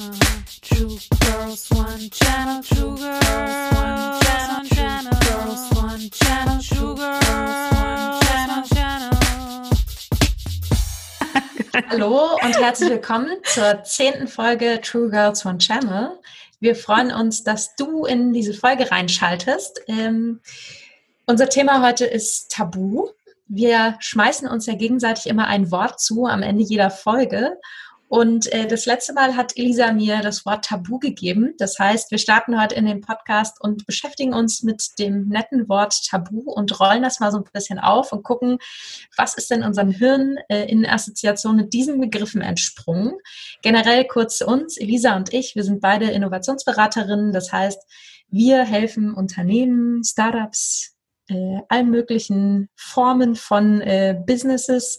True girls, one channel. True girls, one channel. channel. Girls, one channel. True girls, one channel. Hallo und herzlich willkommen zur zehnten Folge True Girls One Channel. Wir freuen uns, dass du in diese Folge reinschaltest. Ähm, unser Thema heute ist Tabu. Wir schmeißen uns ja gegenseitig immer ein Wort zu am Ende jeder Folge. Und äh, das letzte Mal hat Elisa mir das Wort Tabu gegeben. Das heißt, wir starten heute in den Podcast und beschäftigen uns mit dem netten Wort Tabu und rollen das mal so ein bisschen auf und gucken, was ist denn unserem Hirn äh, in Assoziation mit diesen Begriffen entsprungen. Generell kurz zu uns, Elisa und ich, wir sind beide Innovationsberaterinnen. Das heißt, wir helfen Unternehmen, Startups, äh, allen möglichen Formen von äh, Businesses,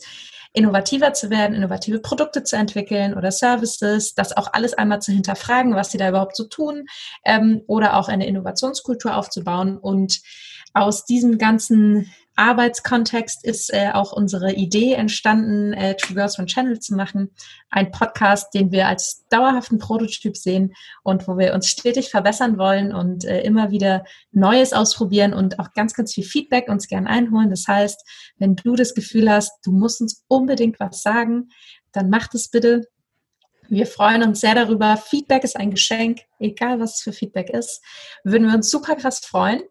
innovativer zu werden, innovative Produkte zu entwickeln oder Services, das auch alles einmal zu hinterfragen, was sie da überhaupt so tun ähm, oder auch eine Innovationskultur aufzubauen. Und aus diesem ganzen Arbeitskontext ist äh, auch unsere Idee entstanden, äh, True Girls One Channel zu machen. Ein Podcast, den wir als dauerhaften Prototyp sehen und wo wir uns stetig verbessern wollen und äh, immer wieder Neues ausprobieren und auch ganz, ganz viel Feedback uns gern einholen. Das heißt, wenn du das Gefühl hast, du musst uns unbedingt was sagen, dann mach das bitte. Wir freuen uns sehr darüber. Feedback ist ein Geschenk, egal was für Feedback ist. Würden wir uns super krass freuen.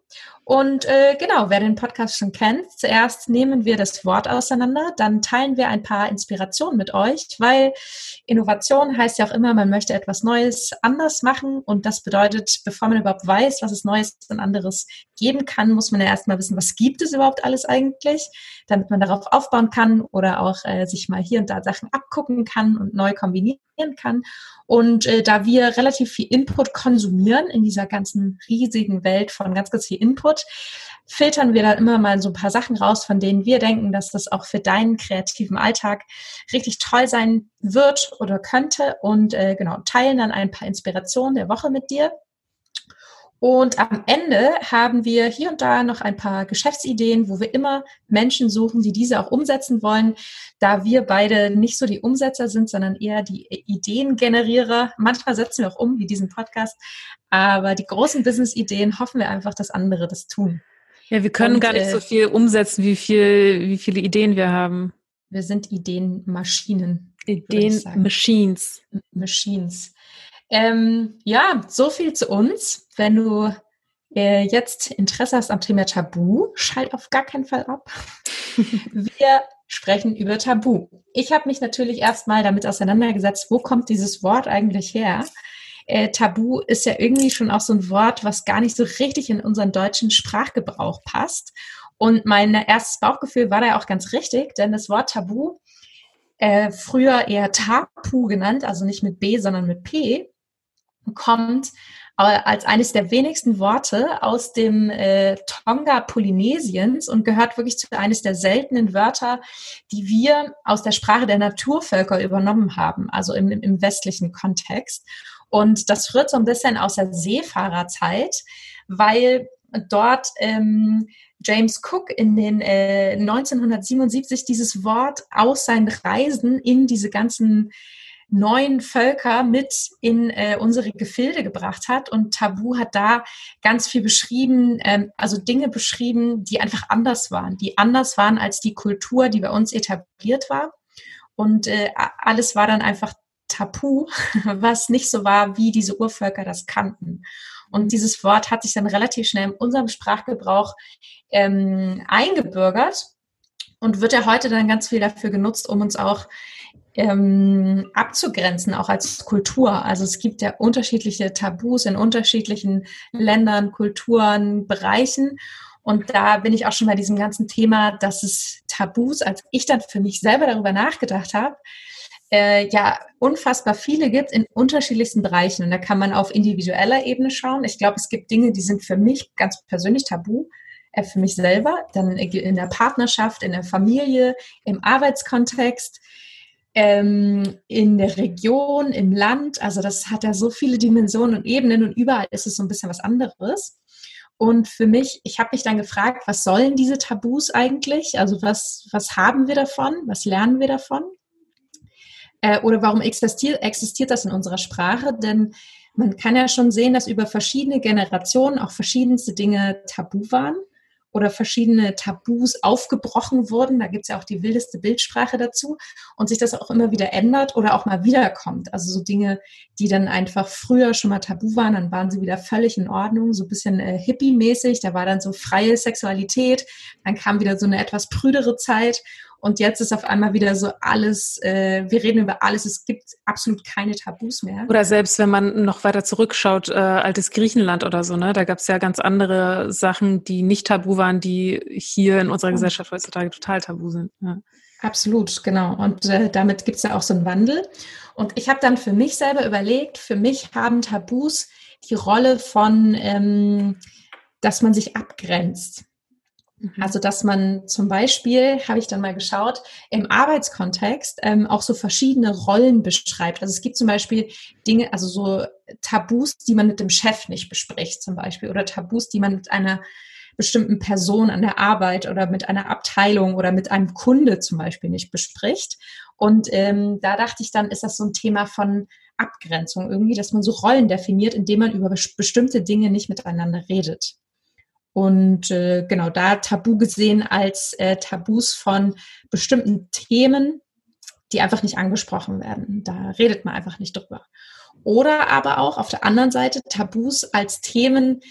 Und äh, genau, wer den Podcast schon kennt, zuerst nehmen wir das Wort auseinander, dann teilen wir ein paar Inspirationen mit euch, weil Innovation heißt ja auch immer, man möchte etwas Neues anders machen und das bedeutet, bevor man überhaupt weiß, was es Neues und anderes geben kann, muss man ja erstmal wissen, was gibt es überhaupt alles eigentlich, damit man darauf aufbauen kann oder auch äh, sich mal hier und da Sachen abgucken kann und neu kombinieren kann. Und äh, da wir relativ viel Input konsumieren in dieser ganzen riesigen Welt von ganz, ganz viel Input, filtern wir dann immer mal so ein paar Sachen raus, von denen wir denken, dass das auch für deinen kreativen Alltag richtig toll sein wird oder könnte und äh, genau teilen dann ein paar Inspirationen der Woche mit dir. Und am Ende haben wir hier und da noch ein paar Geschäftsideen, wo wir immer Menschen suchen, die diese auch umsetzen wollen. Da wir beide nicht so die Umsetzer sind, sondern eher die Ideengenerierer. Manchmal setzen wir auch um, wie diesen Podcast. Aber die großen Business-Ideen hoffen wir einfach, dass andere das tun. Ja, wir können und, gar nicht äh, so viel umsetzen, wie viel, wie viele Ideen wir haben. Wir sind Ideenmaschinen. Ideen-Machines. Machines. Ähm, ja, so viel zu uns. Wenn du äh, jetzt Interesse hast am Thema Tabu, schalt auf gar keinen Fall ab. Wir sprechen über Tabu. Ich habe mich natürlich erstmal damit auseinandergesetzt, wo kommt dieses Wort eigentlich her? Äh, Tabu ist ja irgendwie schon auch so ein Wort, was gar nicht so richtig in unseren deutschen Sprachgebrauch passt. Und mein erstes Bauchgefühl war da auch ganz richtig, denn das Wort Tabu, äh, früher eher Tapu genannt, also nicht mit B, sondern mit P, kommt als eines der wenigsten Worte aus dem äh, Tonga Polynesiens und gehört wirklich zu eines der seltenen Wörter, die wir aus der Sprache der Naturvölker übernommen haben, also im, im westlichen Kontext. Und das rührt so ein bisschen aus der Seefahrerzeit, weil dort ähm, James Cook in den äh, 1977 dieses Wort aus seinen Reisen in diese ganzen neuen Völker mit in äh, unsere Gefilde gebracht hat. Und Tabu hat da ganz viel beschrieben, ähm, also Dinge beschrieben, die einfach anders waren, die anders waren als die Kultur, die bei uns etabliert war. Und äh, alles war dann einfach Tabu, was nicht so war, wie diese Urvölker das kannten. Und dieses Wort hat sich dann relativ schnell in unserem Sprachgebrauch ähm, eingebürgert und wird ja heute dann ganz viel dafür genutzt, um uns auch ähm, abzugrenzen, auch als Kultur. Also es gibt ja unterschiedliche Tabus in unterschiedlichen Ländern, Kulturen, Bereichen. Und da bin ich auch schon bei diesem ganzen Thema, dass es Tabus, als ich dann für mich selber darüber nachgedacht habe, äh, ja unfassbar viele gibt in unterschiedlichsten Bereichen. Und da kann man auf individueller Ebene schauen. Ich glaube, es gibt Dinge, die sind für mich ganz persönlich tabu, äh, für mich selber, dann in der Partnerschaft, in der Familie, im Arbeitskontext ähm, in der Region, im Land. Also das hat ja so viele Dimensionen und Ebenen und überall ist es so ein bisschen was anderes. Und für mich, ich habe mich dann gefragt, was sollen diese Tabus eigentlich? Also was, was haben wir davon? Was lernen wir davon? Äh, oder warum existiert, existiert das in unserer Sprache? Denn man kann ja schon sehen, dass über verschiedene Generationen auch verschiedenste Dinge tabu waren oder verschiedene Tabus aufgebrochen wurden. Da gibt es ja auch die wildeste Bildsprache dazu und sich das auch immer wieder ändert oder auch mal wiederkommt. Also so Dinge, die dann einfach früher schon mal tabu waren, dann waren sie wieder völlig in Ordnung, so ein bisschen äh, hippie-mäßig. Da war dann so freie Sexualität, dann kam wieder so eine etwas prüdere Zeit und jetzt ist auf einmal wieder so alles, äh, wir reden über alles, es gibt absolut keine Tabus mehr. Oder selbst wenn man noch weiter zurückschaut, äh, altes Griechenland oder so, ne? Da gab es ja ganz andere Sachen, die nicht tabu waren, die hier in unserer Gesellschaft heutzutage total tabu sind. Ja. Absolut, genau. Und äh, damit gibt es ja auch so einen Wandel. Und ich habe dann für mich selber überlegt, für mich haben Tabus die Rolle von, ähm, dass man sich abgrenzt. Mhm. Also, dass man zum Beispiel, habe ich dann mal geschaut, im Arbeitskontext ähm, auch so verschiedene Rollen beschreibt. Also es gibt zum Beispiel Dinge, also so Tabus, die man mit dem Chef nicht bespricht zum Beispiel oder Tabus, die man mit einer bestimmten Person an der Arbeit oder mit einer Abteilung oder mit einem Kunde zum Beispiel nicht bespricht. Und ähm, da dachte ich dann, ist das so ein Thema von Abgrenzung irgendwie, dass man so Rollen definiert, indem man über bestimmte Dinge nicht miteinander redet. Und äh, genau da Tabu gesehen als äh, Tabus von bestimmten Themen, die einfach nicht angesprochen werden. Da redet man einfach nicht drüber. Oder aber auch auf der anderen Seite Tabus als Themen,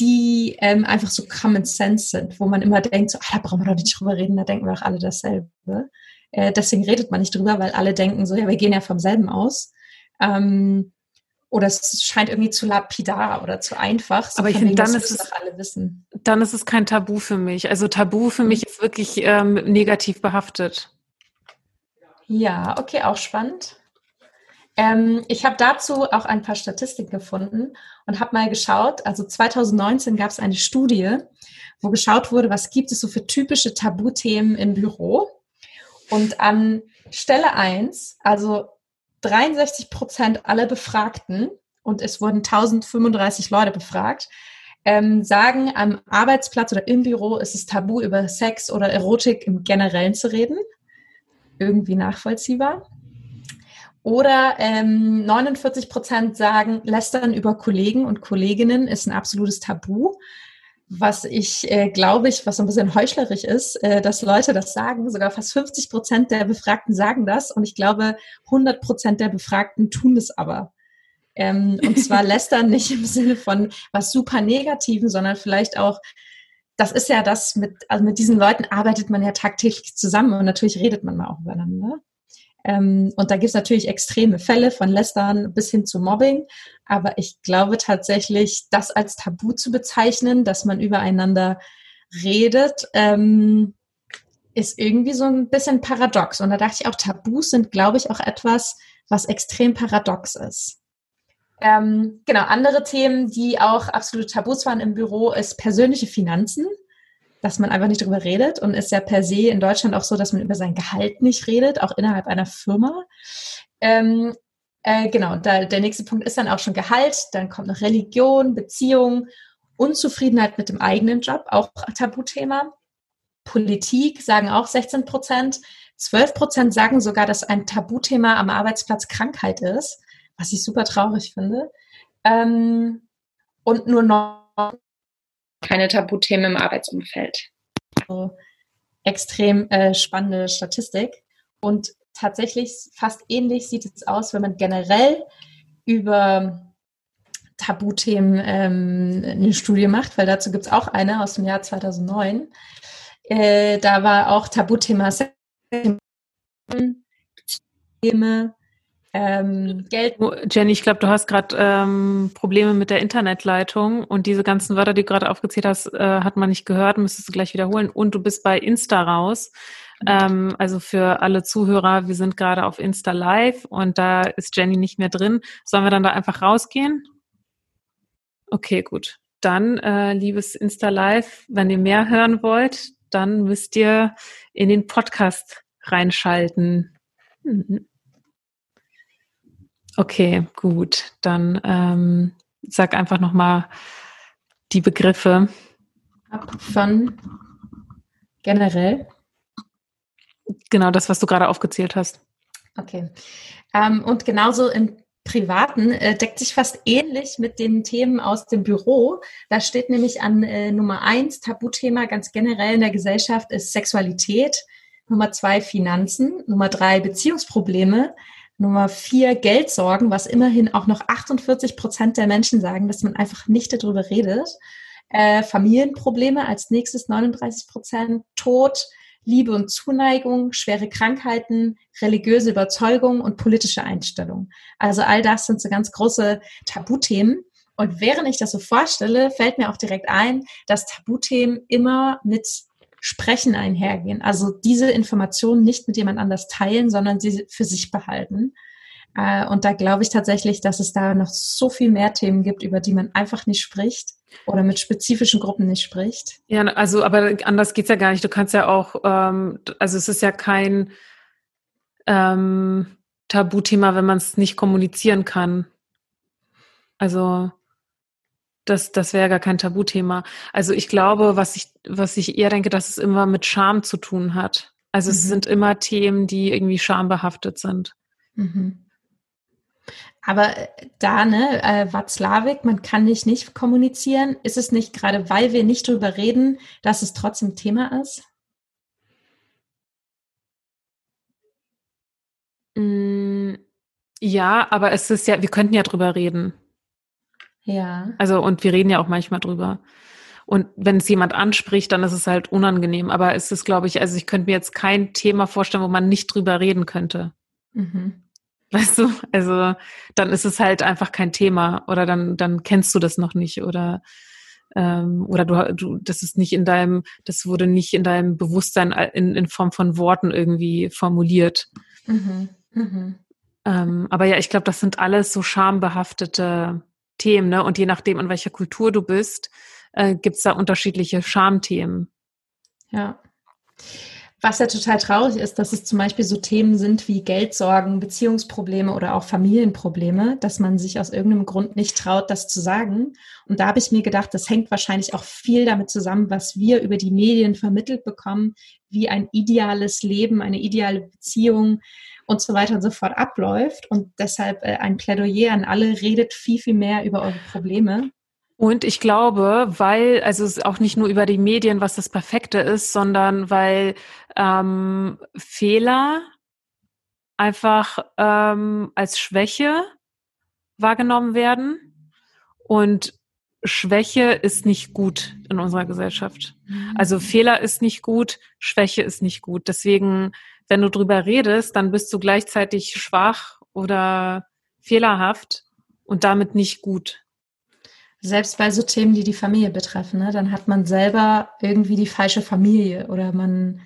die ähm, einfach so Common Sense sind, wo man immer denkt, so, ah, da brauchen wir doch nicht drüber reden, da denken wir auch alle dasselbe. Äh, deswegen redet man nicht drüber, weil alle denken so, ja, wir gehen ja vom selben aus. Ähm, oder es scheint irgendwie zu lapidar oder zu einfach. So Aber ich finde, dann ist es alle wissen. Dann ist es kein Tabu für mich. Also Tabu für mich ist wirklich ähm, negativ behaftet. Ja, okay, auch spannend. Ähm, ich habe dazu auch ein paar Statistiken gefunden und habe mal geschaut. Also 2019 gab es eine Studie, wo geschaut wurde, was gibt es so für typische Tabuthemen im Büro. Und an Stelle 1, also 63 Prozent aller Befragten, und es wurden 1035 Leute befragt, ähm, sagen, am Arbeitsplatz oder im Büro ist es tabu, über Sex oder Erotik im Generellen zu reden. Irgendwie nachvollziehbar. Oder ähm, 49 Prozent sagen, lästern über Kollegen und Kolleginnen ist ein absolutes Tabu was ich äh, glaube ich, was so ein bisschen heuchlerisch ist, äh, dass Leute das sagen. Sogar fast 50 Prozent der Befragten sagen das und ich glaube, 100 Prozent der Befragten tun das aber. Ähm, und zwar lästern nicht im Sinne von was super Negativen, sondern vielleicht auch, das ist ja das mit, also mit diesen Leuten arbeitet man ja tagtäglich zusammen und natürlich redet man mal auch übereinander. Ähm, und da gibt es natürlich extreme Fälle von Lästern bis hin zu Mobbing. Aber ich glaube tatsächlich, das als Tabu zu bezeichnen, dass man übereinander redet, ähm, ist irgendwie so ein bisschen paradox. Und da dachte ich auch, Tabus sind, glaube ich, auch etwas, was extrem paradox ist. Ähm, genau, andere Themen, die auch absolut Tabus waren im Büro, ist persönliche Finanzen dass man einfach nicht darüber redet und ist ja per se in Deutschland auch so, dass man über sein Gehalt nicht redet, auch innerhalb einer Firma. Ähm, äh, genau, da, der nächste Punkt ist dann auch schon Gehalt, dann kommt noch Religion, Beziehung, Unzufriedenheit mit dem eigenen Job, auch Tabuthema. Politik sagen auch 16 Prozent. 12 Prozent sagen sogar, dass ein Tabuthema am Arbeitsplatz Krankheit ist, was ich super traurig finde. Ähm, und nur noch keine Tabuthemen im Arbeitsumfeld. Also extrem äh, spannende Statistik. Und tatsächlich fast ähnlich sieht es aus, wenn man generell über Tabuthemen ähm, eine Studie macht, weil dazu gibt es auch eine aus dem Jahr 2009. Äh, da war auch Tabuthema Themen, ähm, Geld. Jenny, ich glaube, du hast gerade ähm, Probleme mit der Internetleitung und diese ganzen Wörter, die du gerade aufgezählt hast, äh, hat man nicht gehört, müsstest du gleich wiederholen. Und du bist bei Insta raus. Ähm, also für alle Zuhörer, wir sind gerade auf Insta Live und da ist Jenny nicht mehr drin. Sollen wir dann da einfach rausgehen? Okay, gut. Dann, äh, liebes Insta Live, wenn ihr mehr hören wollt, dann müsst ihr in den Podcast reinschalten. Mhm. Okay, gut. Dann ähm, sag einfach nochmal die Begriffe. Von generell. Genau, das, was du gerade aufgezählt hast. Okay. Ähm, und genauso im Privaten äh, deckt sich fast ähnlich mit den Themen aus dem Büro. Da steht nämlich an äh, Nummer eins, Tabuthema ganz generell in der Gesellschaft ist Sexualität. Nummer zwei, Finanzen. Nummer drei, Beziehungsprobleme. Nummer vier, Geldsorgen, was immerhin auch noch 48 Prozent der Menschen sagen, dass man einfach nicht darüber redet. Äh, Familienprobleme als nächstes 39 Prozent. Tod, Liebe und Zuneigung, schwere Krankheiten, religiöse Überzeugung und politische Einstellung. Also all das sind so ganz große Tabuthemen. Und während ich das so vorstelle, fällt mir auch direkt ein, dass Tabuthemen immer mit Sprechen einhergehen. Also diese Informationen nicht mit jemand anders teilen, sondern sie für sich behalten. Äh, und da glaube ich tatsächlich, dass es da noch so viel mehr Themen gibt, über die man einfach nicht spricht oder mit spezifischen Gruppen nicht spricht. Ja, also aber anders geht's ja gar nicht. Du kannst ja auch, ähm, also es ist ja kein ähm, Tabuthema, wenn man es nicht kommunizieren kann. Also das, das wäre gar kein Tabuthema. Also ich glaube, was ich, was ich eher denke, dass es immer mit Scham zu tun hat. Also mhm. es sind immer Themen, die irgendwie schambehaftet sind. Mhm. Aber äh, da, ne, äh, Watzlawick, man kann nicht nicht kommunizieren. Ist es nicht gerade, weil wir nicht drüber reden, dass es trotzdem Thema ist? Mm, ja, aber es ist ja, wir könnten ja drüber reden. Ja. Also, und wir reden ja auch manchmal drüber. Und wenn es jemand anspricht, dann ist es halt unangenehm. Aber es ist, glaube ich, also ich könnte mir jetzt kein Thema vorstellen, wo man nicht drüber reden könnte. Mhm. Weißt du? Also dann ist es halt einfach kein Thema oder dann, dann kennst du das noch nicht oder ähm, oder du, du, das ist nicht in deinem, das wurde nicht in deinem Bewusstsein in, in Form von Worten irgendwie formuliert. Mhm. Mhm. Ähm, aber ja, ich glaube, das sind alles so schambehaftete Themen, ne? Und je nachdem, in welcher Kultur du bist, äh, gibt es da unterschiedliche Schamthemen. Ja. Was ja total traurig ist, dass es zum Beispiel so Themen sind wie Geldsorgen, Beziehungsprobleme oder auch Familienprobleme, dass man sich aus irgendeinem Grund nicht traut, das zu sagen. Und da habe ich mir gedacht, das hängt wahrscheinlich auch viel damit zusammen, was wir über die Medien vermittelt bekommen, wie ein ideales Leben, eine ideale Beziehung und so weiter und so fort abläuft. Und deshalb äh, ein Plädoyer an alle, redet viel, viel mehr über eure Probleme. Und ich glaube, weil, also es ist auch nicht nur über die Medien, was das Perfekte ist, sondern weil ähm, Fehler einfach ähm, als Schwäche wahrgenommen werden. Und Schwäche ist nicht gut in unserer Gesellschaft. Also mhm. Fehler ist nicht gut, Schwäche ist nicht gut. Deswegen, wenn du drüber redest, dann bist du gleichzeitig schwach oder fehlerhaft und damit nicht gut. Selbst bei so Themen, die die Familie betreffen, ne, dann hat man selber irgendwie die falsche Familie oder man,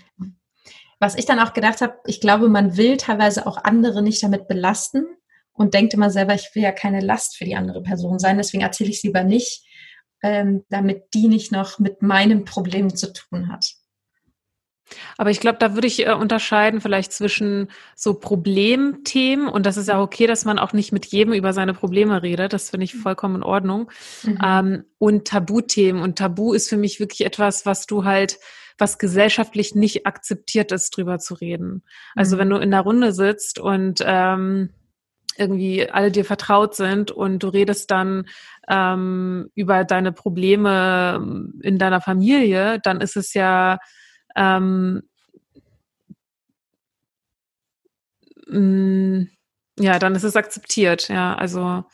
was ich dann auch gedacht habe, ich glaube, man will teilweise auch andere nicht damit belasten und denkt immer selber, ich will ja keine Last für die andere Person sein, deswegen erzähle ich es lieber nicht, ähm, damit die nicht noch mit meinem Problem zu tun hat. Aber ich glaube, da würde ich äh, unterscheiden vielleicht zwischen so Problemthemen und das ist ja okay, dass man auch nicht mit jedem über seine Probleme redet. Das finde ich mhm. vollkommen in Ordnung. Mhm. Ähm, und Tabuthemen. Und Tabu ist für mich wirklich etwas, was du halt, was gesellschaftlich nicht akzeptiert ist, drüber zu reden. Also mhm. wenn du in der Runde sitzt und ähm, irgendwie alle dir vertraut sind und du redest dann ähm, über deine Probleme in deiner Familie, dann ist es ja ähm, mh, mm, ja, dann ist es akzeptiert, ja, also.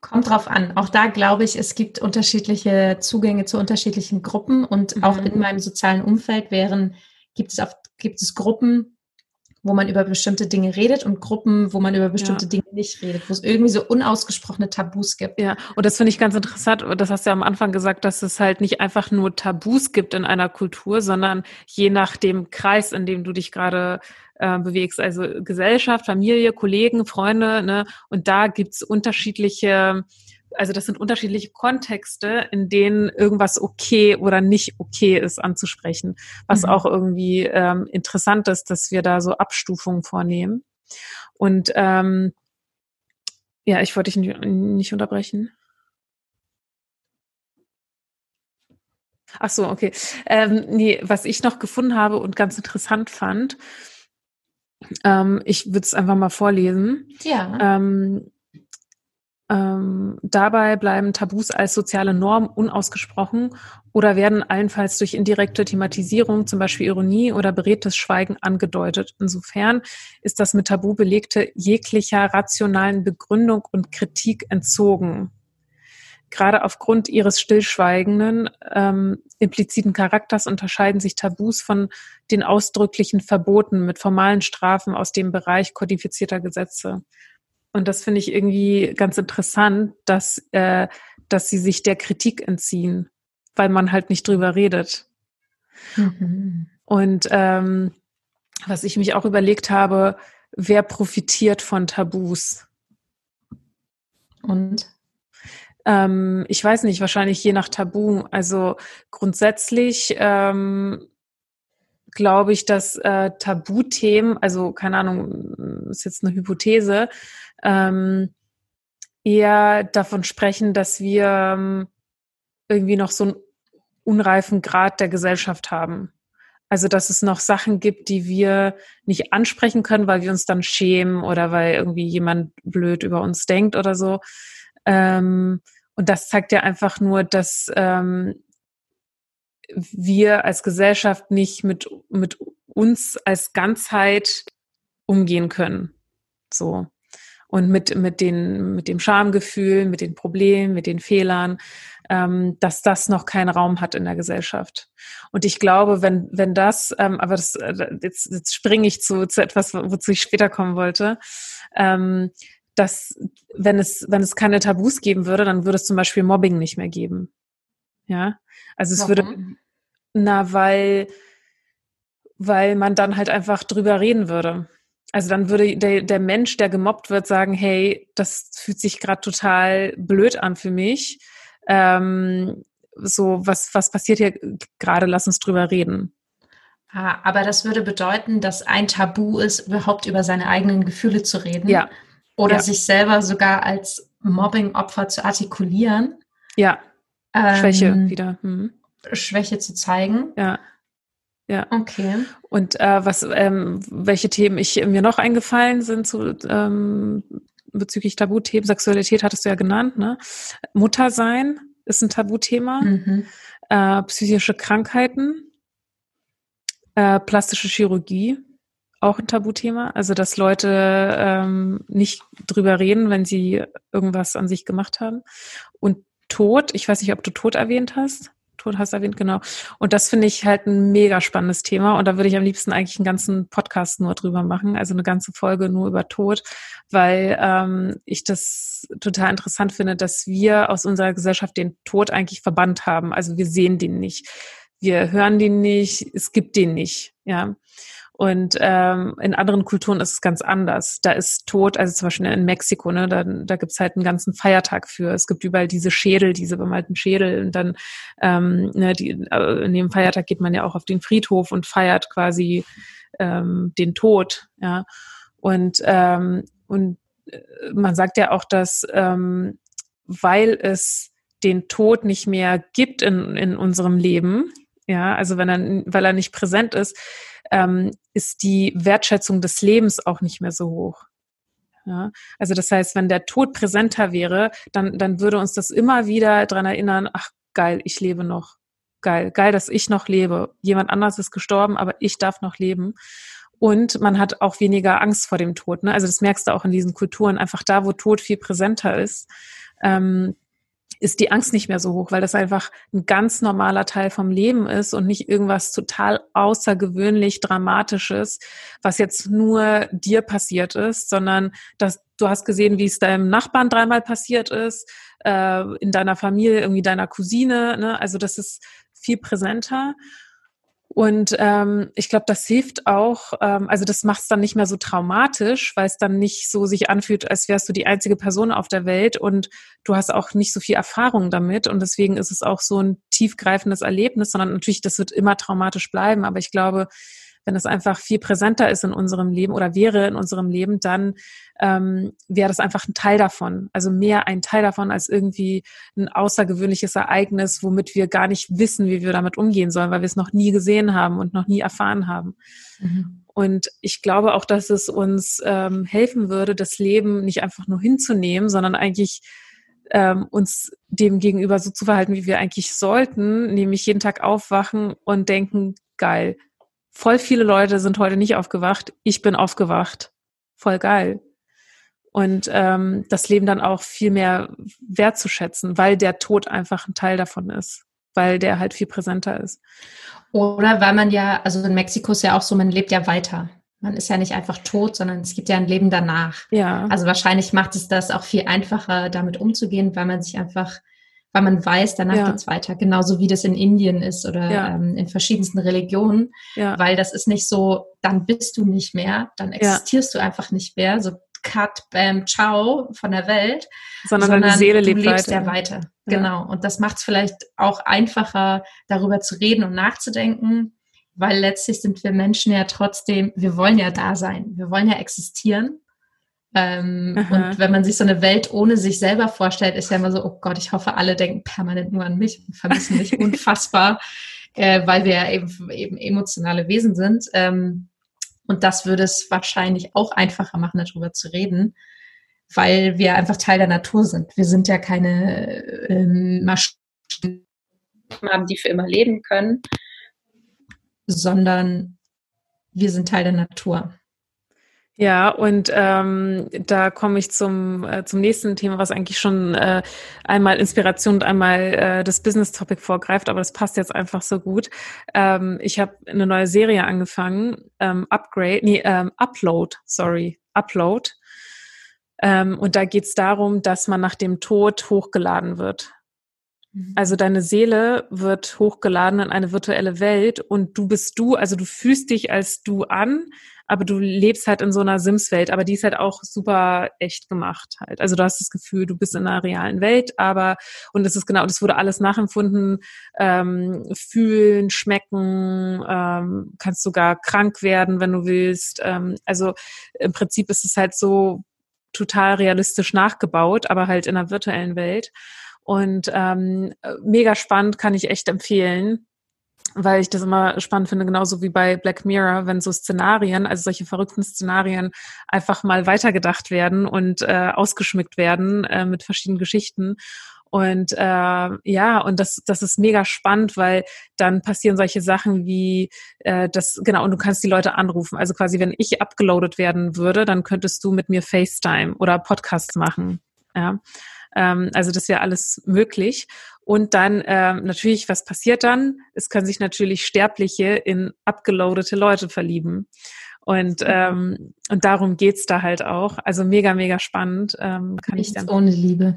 Kommt drauf an. Auch da glaube ich, es gibt unterschiedliche Zugänge zu unterschiedlichen Gruppen und mhm. auch in meinem sozialen Umfeld wären, gibt es, auf, gibt es Gruppen, wo man über bestimmte Dinge redet und Gruppen, wo man über bestimmte ja. Dinge nicht redet, wo es irgendwie so unausgesprochene Tabus gibt. Ja, und das finde ich ganz interessant. Das hast du ja am Anfang gesagt, dass es halt nicht einfach nur Tabus gibt in einer Kultur, sondern je nach dem Kreis, in dem du dich gerade äh, bewegst, also Gesellschaft, Familie, Kollegen, Freunde, ne? Und da gibt's unterschiedliche also das sind unterschiedliche Kontexte, in denen irgendwas okay oder nicht okay ist anzusprechen, was mhm. auch irgendwie ähm, interessant ist, dass wir da so Abstufungen vornehmen. Und ähm, ja, ich wollte dich nicht, nicht unterbrechen. Ach so, okay. Ähm, nee, was ich noch gefunden habe und ganz interessant fand, Ähm, ich würde es einfach mal vorlesen. Ja. Ähm, ähm, dabei bleiben Tabus als soziale Norm unausgesprochen oder werden allenfalls durch indirekte Thematisierung, zum Beispiel Ironie oder beredtes Schweigen angedeutet. Insofern ist das mit Tabu belegte jeglicher rationalen Begründung und Kritik entzogen. Gerade aufgrund ihres stillschweigenden, ähm, impliziten Charakters unterscheiden sich Tabus von den ausdrücklichen Verboten mit formalen Strafen aus dem Bereich kodifizierter Gesetze. Und das finde ich irgendwie ganz interessant, dass, äh, dass sie sich der Kritik entziehen, weil man halt nicht drüber redet. Mhm. Und ähm, was ich mich auch überlegt habe, wer profitiert von Tabus? Und? Ähm, ich weiß nicht, wahrscheinlich je nach Tabu. Also grundsätzlich ähm, glaube ich, dass äh, Tabuthemen, also keine Ahnung, ist jetzt eine Hypothese, ähm, eher davon sprechen, dass wir ähm, irgendwie noch so einen unreifen Grad der Gesellschaft haben. Also, dass es noch Sachen gibt, die wir nicht ansprechen können, weil wir uns dann schämen oder weil irgendwie jemand blöd über uns denkt oder so. Ähm, und das zeigt ja einfach nur, dass ähm, wir als Gesellschaft nicht mit, mit uns als Ganzheit umgehen können. So und mit, mit, den, mit dem Schamgefühl, mit den Problemen, mit den Fehlern, ähm, dass das noch keinen Raum hat in der Gesellschaft. Und ich glaube, wenn, wenn das, ähm, aber das, äh, jetzt, jetzt springe ich zu, zu etwas, wozu ich später kommen wollte, ähm, dass wenn es, wenn es keine Tabus geben würde, dann würde es zum Beispiel Mobbing nicht mehr geben. Ja, also es Warum? würde, na, weil, weil man dann halt einfach drüber reden würde. Also dann würde der, der Mensch, der gemobbt wird, sagen, hey, das fühlt sich gerade total blöd an für mich. Ähm, so, was, was passiert hier gerade? Lass uns drüber reden. Ah, aber das würde bedeuten, dass ein Tabu ist, überhaupt über seine eigenen Gefühle zu reden. Ja. Oder Ja. sich selber sogar als Mobbing-Opfer zu artikulieren. Ja, Ähm, Schwäche wieder. Hm. Schwäche zu zeigen. Ja. Ja. Okay. Und äh, was, ähm, welche Themen ich mir noch eingefallen sind zu ähm, bezüglich Tabuthemen, Sexualität hattest du ja genannt, ne? Muttersein ist ein Tabuthema, Mhm. äh, psychische Krankheiten, äh, plastische Chirurgie, auch ein Tabuthema. Also dass Leute ähm, nicht drüber reden, wenn sie irgendwas an sich gemacht haben. Und Tod, ich weiß nicht, ob du Tod erwähnt hast. Tod hast du erwähnt, genau. Und das finde ich halt ein mega spannendes Thema. Und da würde ich am liebsten eigentlich einen ganzen Podcast nur drüber machen, also eine ganze Folge nur über Tod, weil ähm, ich das total interessant finde, dass wir aus unserer Gesellschaft den Tod eigentlich verbannt haben. Also wir sehen den nicht. Wir hören den nicht, es gibt den nicht, ja. Und ähm, in anderen Kulturen ist es ganz anders. Da ist Tod, also zum Beispiel in Mexiko, ne, da, da gibt's halt einen ganzen Feiertag für. Es gibt überall diese Schädel, diese bemalten Schädel. Und dann ähm, ne, die, äh, in dem Feiertag geht man ja auch auf den Friedhof und feiert quasi ähm, den Tod. Ja. Und, ähm, und äh, man sagt ja auch, dass ähm, weil es den Tod nicht mehr gibt in, in unserem Leben, ja, also wenn er, weil er nicht präsent ist, ähm, ist die Wertschätzung des Lebens auch nicht mehr so hoch. Ja, also das heißt, wenn der Tod präsenter wäre, dann, dann würde uns das immer wieder dran erinnern, ach geil, ich lebe noch. Geil, geil, dass ich noch lebe. Jemand anders ist gestorben, aber ich darf noch leben. Und man hat auch weniger Angst vor dem Tod. Ne? Also das merkst du auch in diesen Kulturen. Einfach da, wo Tod viel präsenter ist, ähm, ist die Angst nicht mehr so hoch, weil das einfach ein ganz normaler Teil vom Leben ist und nicht irgendwas total außergewöhnlich Dramatisches, was jetzt nur dir passiert ist, sondern dass du hast gesehen, wie es deinem Nachbarn dreimal passiert ist, äh, in deiner Familie, irgendwie deiner Cousine. Ne? Also das ist viel präsenter. Und ähm, ich glaube, das hilft auch, ähm, also das macht es dann nicht mehr so traumatisch, weil es dann nicht so sich anfühlt, als wärst du die einzige Person auf der Welt und du hast auch nicht so viel Erfahrung damit. Und deswegen ist es auch so ein tiefgreifendes Erlebnis, sondern natürlich, das wird immer traumatisch bleiben, aber ich glaube, wenn es einfach viel präsenter ist in unserem Leben oder wäre in unserem Leben, dann ähm, wäre das einfach ein Teil davon. Also mehr ein Teil davon als irgendwie ein außergewöhnliches Ereignis, womit wir gar nicht wissen, wie wir damit umgehen sollen, weil wir es noch nie gesehen haben und noch nie erfahren haben. Mhm. Und ich glaube auch, dass es uns ähm, helfen würde, das Leben nicht einfach nur hinzunehmen, sondern eigentlich ähm, uns dem gegenüber so zu verhalten, wie wir eigentlich sollten, nämlich jeden Tag aufwachen und denken, geil, voll viele Leute sind heute nicht aufgewacht, ich bin aufgewacht, voll geil. Und ähm, das Leben dann auch viel mehr wertzuschätzen, weil der Tod einfach ein Teil davon ist, weil der halt viel präsenter ist. Oder weil man ja, also in Mexiko ist ja auch so, man lebt ja weiter. Man ist ja nicht einfach tot, sondern es gibt ja ein Leben danach. Ja. Also wahrscheinlich macht es das auch viel einfacher, damit umzugehen, weil man sich einfach, weil man weiß, danach ja. geht's weiter. Genauso wie das in Indien ist oder ja. ähm, in verschiedensten Religionen. Ja. Weil das ist nicht so, dann bist du nicht mehr, dann existierst du einfach nicht mehr. So Cut, Bam, Ciao von der Welt. Sondern, sondern deine Seele lebt du lebst weiter. ja weiter. Genau. Und das macht es vielleicht auch einfacher, darüber zu reden und nachzudenken weil letztlich sind wir Menschen ja trotzdem, wir wollen ja da sein, wir wollen ja existieren. Ähm, und wenn man sich so eine Welt ohne sich selber vorstellt, ist ja immer so, oh Gott, ich hoffe, alle denken permanent nur an mich und vermissen mich unfassbar, äh, weil wir ja eben, eben emotionale Wesen sind. Ähm, und das würde es wahrscheinlich auch einfacher machen, darüber zu reden, weil wir einfach Teil der Natur sind. Wir sind ja keine ähm, Maschinen, die für immer leben können, sondern wir sind Teil der Natur. Ja, und ähm, da komme ich zum, äh, zum nächsten Thema, was eigentlich schon äh, einmal Inspiration und einmal äh, das Business-Topic vorgreift, aber das passt jetzt einfach so gut. Ähm, ich habe eine neue Serie angefangen, ähm, Upgrade, nee, ähm, Upload, sorry, Upload. Ähm, und da geht es darum, dass man nach dem Tod hochgeladen wird. Mhm. Also deine Seele wird hochgeladen in eine virtuelle Welt und du bist du, also du fühlst dich als du an, aber du lebst halt in so einer Sims-Welt, aber die ist halt auch super echt gemacht halt. Also du hast das Gefühl, du bist in einer realen Welt, aber und es ist genau, das wurde alles nachempfunden, ähm, fühlen, schmecken, ähm, kannst sogar krank werden, wenn du willst. Ähm, also im Prinzip ist es halt so total realistisch nachgebaut, aber halt in einer virtuellen Welt. Und ähm, mega spannend, kann ich echt empfehlen, weil ich das immer spannend finde, genauso wie bei Black Mirror, wenn so Szenarien, also solche verrückten Szenarien, einfach mal weitergedacht werden und äh, ausgeschmückt werden äh, mit verschiedenen Geschichten. Und äh, ja, und das, das ist mega spannend, weil dann passieren solche Sachen wie äh, das, genau, und du kannst die Leute anrufen. Also quasi, wenn ich abgeloadet werden würde, dann könntest du mit mir FaceTime oder Podcast machen. Ja. Ähm, also das wäre alles möglich. Und dann ähm, natürlich, was passiert dann? Es können sich natürlich Sterbliche in abgeloadete Leute verlieben. Und, ähm, und darum geht's da halt auch. Also mega, mega spannend. Ähm, kann nichts ich dann. ohne Liebe.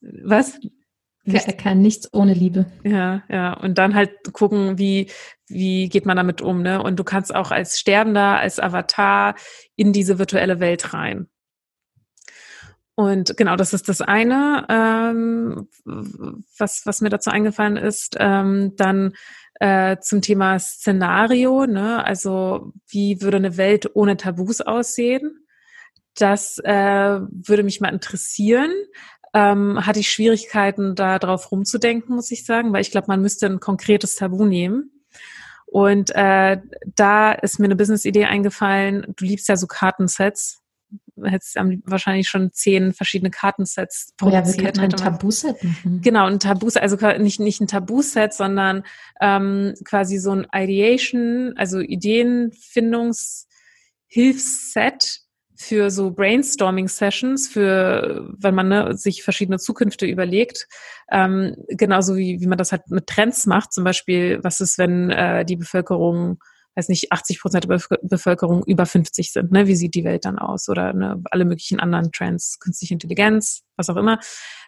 Was? Er kann nichts ohne Liebe. Ja, ja. Und dann halt gucken, wie, wie geht man damit um, ne? Und du kannst auch als Sterbender, als Avatar in diese virtuelle Welt rein. Und genau, das ist das eine, ähm, was, was mir dazu eingefallen ist. Ähm, dann äh, zum Thema Szenario, ne? also wie würde eine Welt ohne Tabus aussehen? Das äh, würde mich mal interessieren. Ähm, hatte ich Schwierigkeiten, da drauf rumzudenken, muss ich sagen, weil ich glaube, man müsste ein konkretes Tabu nehmen. Und äh, da ist mir eine Business-Idee eingefallen. Du liebst ja so Kartensets hättest wahrscheinlich schon zehn verschiedene Kartensets produziert. Ja, wir ein Tabuset machen. Genau, ein Tabuset, also nicht, nicht ein Tabuset, sondern ähm, quasi so ein Ideation, also Ideenfindungshilfsset für so Brainstorming-Sessions, für wenn man ne, sich verschiedene Zukünfte überlegt, ähm, genauso wie, wie man das halt mit Trends macht, zum Beispiel, was ist, wenn äh, die Bevölkerung weiß nicht, 80 Prozent der Bevölkerung über 50 sind. Ne? Wie sieht die Welt dann aus? Oder ne, alle möglichen anderen Trends, künstliche Intelligenz, was auch immer,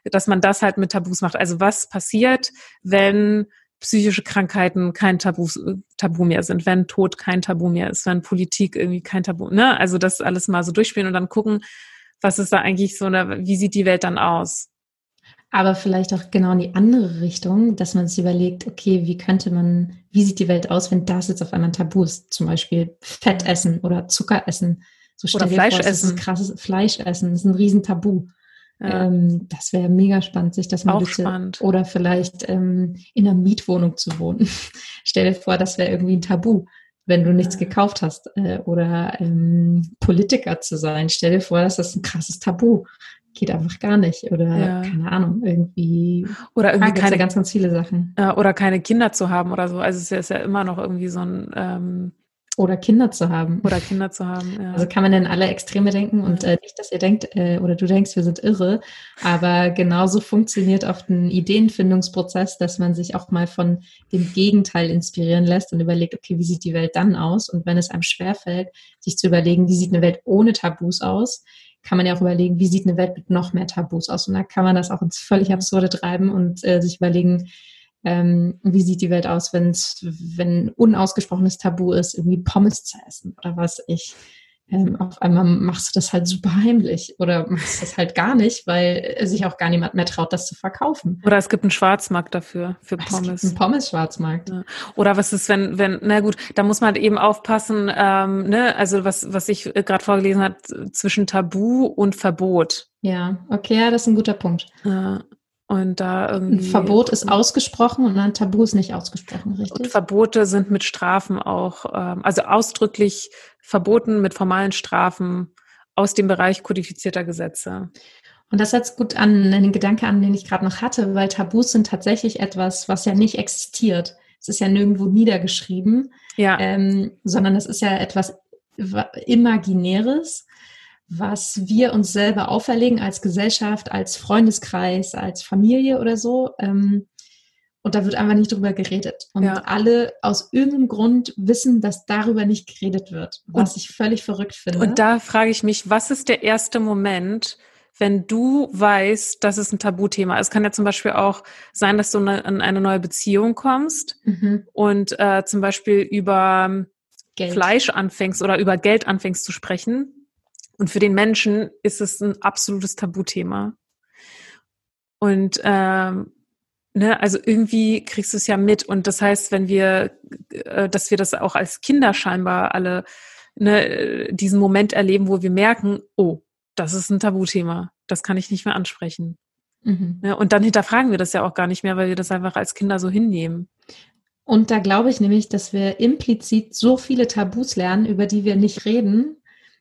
dass man das halt mit Tabus macht. Also was passiert, wenn psychische Krankheiten kein Tabu, Tabu mehr sind, wenn Tod kein Tabu mehr ist, wenn Politik irgendwie kein Tabu, ne? Also das alles mal so durchspielen und dann gucken, was ist da eigentlich so, eine, wie sieht die Welt dann aus? Aber vielleicht auch genau in die andere Richtung, dass man sich überlegt, okay, wie könnte man, wie sieht die Welt aus, wenn das jetzt auf einmal ein Tabu ist? Zum Beispiel Fett essen oder Zucker essen. So oder Fleisch vor, essen. krasses Fleisch essen. Das ist ein Riesentabu. Ja. Ähm, das wäre mega spannend, sich das mal Auch bitte, spannend. oder vielleicht ähm, in einer Mietwohnung zu wohnen. Stell dir vor, das wäre irgendwie ein Tabu, wenn du nichts ja. gekauft hast äh, oder ähm, Politiker zu sein. Stell dir vor, dass das ein krasses Tabu geht einfach gar nicht oder ja. keine Ahnung irgendwie oder irgendwie keine ganz ganz viele Sachen oder keine Kinder zu haben oder so also es ist ja immer noch irgendwie so ein ähm, oder Kinder zu haben. Oder Kinder zu haben, ja. Also kann man in alle Extreme denken und äh, nicht, dass ihr denkt, äh, oder du denkst, wir sind irre, aber genauso funktioniert oft ein Ideenfindungsprozess, dass man sich auch mal von dem Gegenteil inspirieren lässt und überlegt, okay, wie sieht die Welt dann aus? Und wenn es einem schwerfällt, sich zu überlegen, wie sieht eine Welt ohne Tabus aus, kann man ja auch überlegen, wie sieht eine Welt mit noch mehr Tabus aus? Und da kann man das auch ins völlig Absurde treiben und äh, sich überlegen, ähm, wie sieht die Welt aus, wenn's, wenn unausgesprochenes Tabu ist, irgendwie Pommes zu essen oder was ich. Ähm, auf einmal machst du das halt super heimlich oder machst das halt gar nicht, weil sich auch gar niemand mehr traut, das zu verkaufen. Oder es gibt einen Schwarzmarkt dafür, für Pommes. Es gibt einen Pommes-Schwarzmarkt. Ja. Oder was ist, wenn, wenn, na gut, da muss man halt eben aufpassen, ähm, ne, also was, was ich gerade vorgelesen habe, zwischen Tabu und Verbot. Ja, okay, ja, das ist ein guter Punkt. Ja. Und da irgendwie. Ein Verbot ist ausgesprochen und ein Tabu ist nicht ausgesprochen, richtig? Und Verbote sind mit Strafen auch, ähm, also ausdrücklich verboten mit formalen Strafen aus dem Bereich kodifizierter Gesetze. Und das setzt gut an, einen Gedanke an, den ich gerade noch hatte, weil Tabus sind tatsächlich etwas, was ja nicht existiert. Es ist ja nirgendwo niedergeschrieben, ja. ähm, sondern es ist ja etwas Imaginäres was wir uns selber auferlegen als Gesellschaft, als Freundeskreis, als Familie oder so. Ähm, und da wird einfach nicht drüber geredet. Und ja. alle aus irgendeinem Grund wissen, dass darüber nicht geredet wird, was und, ich völlig verrückt finde. Und da frage ich mich, was ist der erste Moment, wenn du weißt, dass es ein Tabuthema ist? Es kann ja zum Beispiel auch sein, dass du in eine neue Beziehung kommst mhm. und äh, zum Beispiel über Geld. Fleisch anfängst oder über Geld anfängst zu sprechen und für den Menschen ist es ein absolutes Tabuthema. Und ähm, ne, also irgendwie kriegst du es ja mit. Und das heißt, wenn wir, äh, dass wir das auch als Kinder scheinbar alle ne, diesen Moment erleben, wo wir merken, oh, das ist ein Tabuthema, das kann ich nicht mehr ansprechen. Mhm. Ne, und dann hinterfragen wir das ja auch gar nicht mehr, weil wir das einfach als Kinder so hinnehmen. Und da glaube ich nämlich, dass wir implizit so viele Tabus lernen, über die wir nicht reden,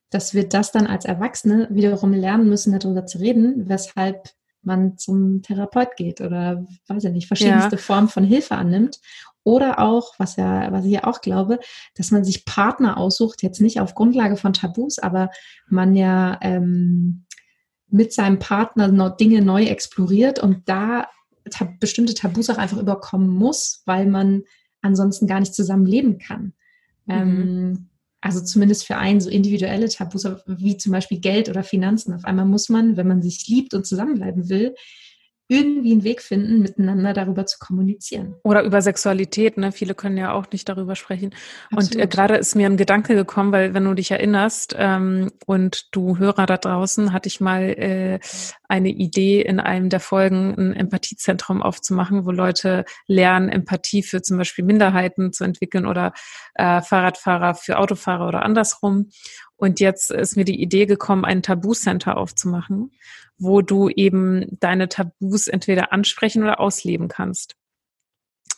dass wir das dann als Erwachsene wiederum lernen müssen, darüber zu reden, weshalb man zum Therapeut geht oder weiß ich nicht, verschiedenste ja. Formen von Hilfe annimmt. Oder auch, was ja, was ich ja auch glaube, dass man sich Partner aussucht, jetzt nicht auf Grundlage von Tabus, aber man ja ähm, mit seinem Partner noch Dinge neu exploriert und da tab bestimmte Tabus auch einfach überkommen muss, weil man ansonsten gar nicht zusammen leben kann. Mhm. Ähm, also zumindest für einen so individuelle Tabus, wie zum Beispiel Geld oder Finanzen. Auf einmal muss man, wenn man sich liebt und zusammenbleiben will, irgendwie einen Weg finden, miteinander darüber zu kommunizieren. Oder über Sexualität, ne? Viele können ja auch nicht darüber sprechen. Absolut. Und äh, gerade ist mir ein Gedanke gekommen, weil wenn du dich erinnerst ähm, und du Hörer da draußen, hatte ich mal äh, eine Idee in einem der Folgen, ein Empathiezentrum aufzumachen, wo Leute lernen, Empathie für zum Beispiel Minderheiten zu entwickeln oder äh, Fahrradfahrer für Autofahrer oder andersrum. Und jetzt ist mir die Idee gekommen, ein Tabu-Center aufzumachen, wo du eben deine Tabus entweder ansprechen oder ausleben kannst.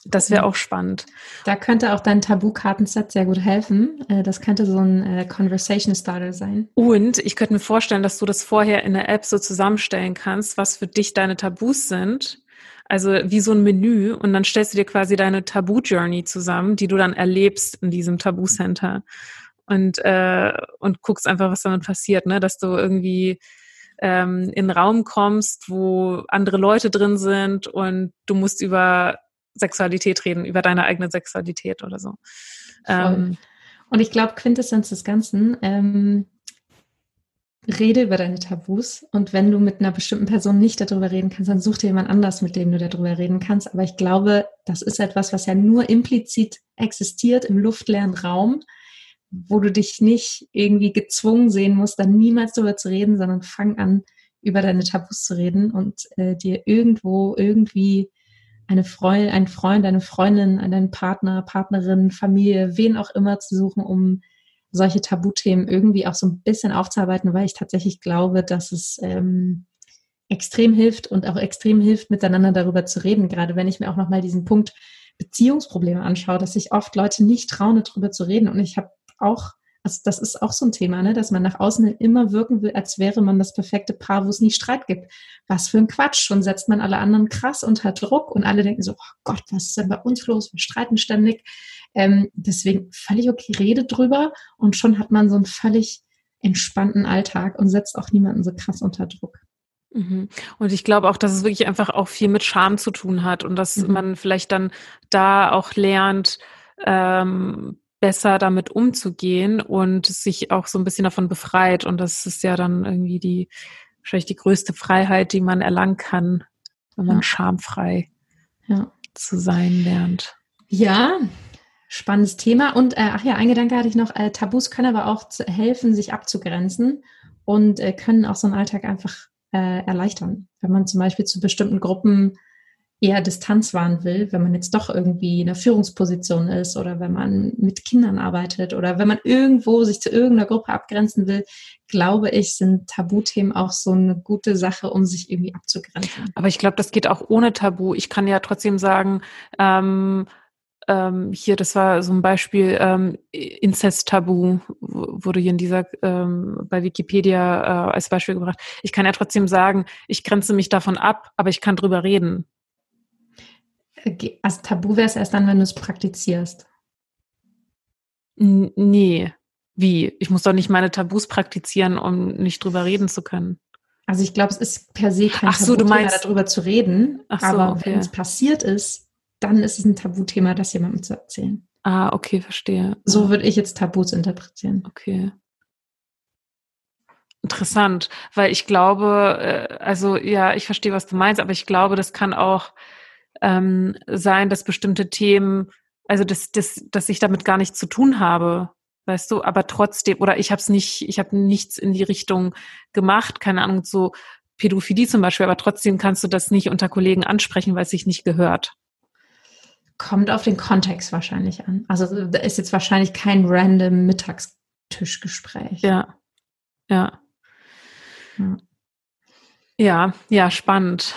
Das wäre auch spannend. Da könnte auch dein Tabu-Kartenset sehr gut helfen. Äh, das könnte so ein äh, Conversation Starter sein. Und ich könnte mir vorstellen, dass du das vorher in der App so zusammenstellen kannst, was für dich deine Tabus sind. Also wie so ein Menü und dann stellst du dir quasi deine Tabu-Journey zusammen, die du dann erlebst in diesem Tabu-Center und, äh, und guckst einfach, was damit passiert, ne? Dass du irgendwie ähm, in einen Raum kommst, wo andere Leute drin sind und du musst über Sexualität reden, über deine eigene Sexualität oder so. Ähm, und ich glaube, Quintessenz des Ganzen, ähm, rede über deine Tabus und wenn du mit einer bestimmten Person nicht darüber reden kannst, dann such dir jemand anders, mit dem du darüber reden kannst. Aber ich glaube, das ist etwas, was ja nur implizit existiert im luftleeren Raum wo du dich nicht irgendwie gezwungen sehen musst, dann niemals darüber zu reden, sondern fang an, über deine Tabus zu reden und äh, dir irgendwo irgendwie eine Freund, einen Freund, eine Freundin, einen Partner, Partnerin, Familie, wen auch immer zu suchen, um solche Tabuthemen irgendwie auch so ein bisschen aufzuarbeiten, weil ich tatsächlich glaube, dass es ähm, extrem hilft und auch extrem hilft, miteinander darüber zu reden. Gerade wenn ich mir auch nochmal diesen Punkt Beziehungsprobleme anschaue, dass sich oft Leute nicht trauen, darüber zu reden. Und ich habe auch also das ist auch so ein Thema, ne? dass man nach außen immer wirken will, als wäre man das perfekte Paar, wo es nie Streit gibt. Was für ein Quatsch. Schon setzt man alle anderen krass unter Druck und alle denken so, oh Gott, was ist denn bei uns los? Wir streiten ständig. Ähm, deswegen völlig okay, rede drüber und schon hat man so einen völlig entspannten Alltag und setzt auch niemanden so krass unter Druck. Mhm. Und ich glaube auch, dass es wirklich einfach auch viel mit Scham zu tun hat und dass mhm. man vielleicht dann da auch lernt, ähm, besser damit umzugehen und sich auch so ein bisschen davon befreit. Und das ist ja dann irgendwie die, wahrscheinlich die größte Freiheit, die man erlangen kann, wenn man ja. schamfrei ja. zu sein lernt. Ja, spannendes Thema. Und äh, ach ja, ein Gedanke hatte ich noch, äh, Tabus können aber auch helfen, sich abzugrenzen und äh, können auch so einen Alltag einfach äh, erleichtern. Wenn man zum Beispiel zu bestimmten Gruppen eher Distanz wahren will, wenn man jetzt doch irgendwie in einer Führungsposition ist oder wenn man mit Kindern arbeitet oder wenn man irgendwo sich zu irgendeiner Gruppe abgrenzen will, glaube ich, sind Tabuthemen auch so eine gute Sache, um sich irgendwie abzugrenzen. Aber ich glaube, das geht auch ohne Tabu. Ich kann ja trotzdem sagen, ähm, ähm, hier, das war so ein Beispiel, ähm, Inzest-Tabu wurde hier in dieser, ähm, bei Wikipedia äh, als Beispiel gebracht. Ich kann ja trotzdem sagen, ich grenze mich davon ab, aber ich kann drüber reden. Also Tabu wäre es erst dann, wenn du es praktizierst. N nee. Wie? Ich muss doch nicht meine Tabus praktizieren, um nicht drüber reden zu können. Also ich glaube, es ist per se kein Ach so, Tabuthema, du meinst, darüber zu reden. Ach so, aber okay. wenn es passiert ist, dann ist es ein Tabuthema, das jemandem zu erzählen. Ah, okay, verstehe. So würde ich jetzt Tabus interpretieren. Okay. Interessant, weil ich glaube, äh, also ja, ich verstehe, was du meinst, aber ich glaube, das kann auch ähm, sein, dass bestimmte Themen, also dass, dass, dass ich damit gar nichts zu tun habe, weißt du, aber trotzdem, oder ich habe es nicht, ich habe nichts in die Richtung gemacht, keine Ahnung, so Pädophilie zum Beispiel, aber trotzdem kannst du das nicht unter Kollegen ansprechen, weil es sich nicht gehört. Kommt auf den Kontext wahrscheinlich an. Also da ist jetzt wahrscheinlich kein random Mittagstischgespräch. Ja. Ja. Ja, ja, ja spannend.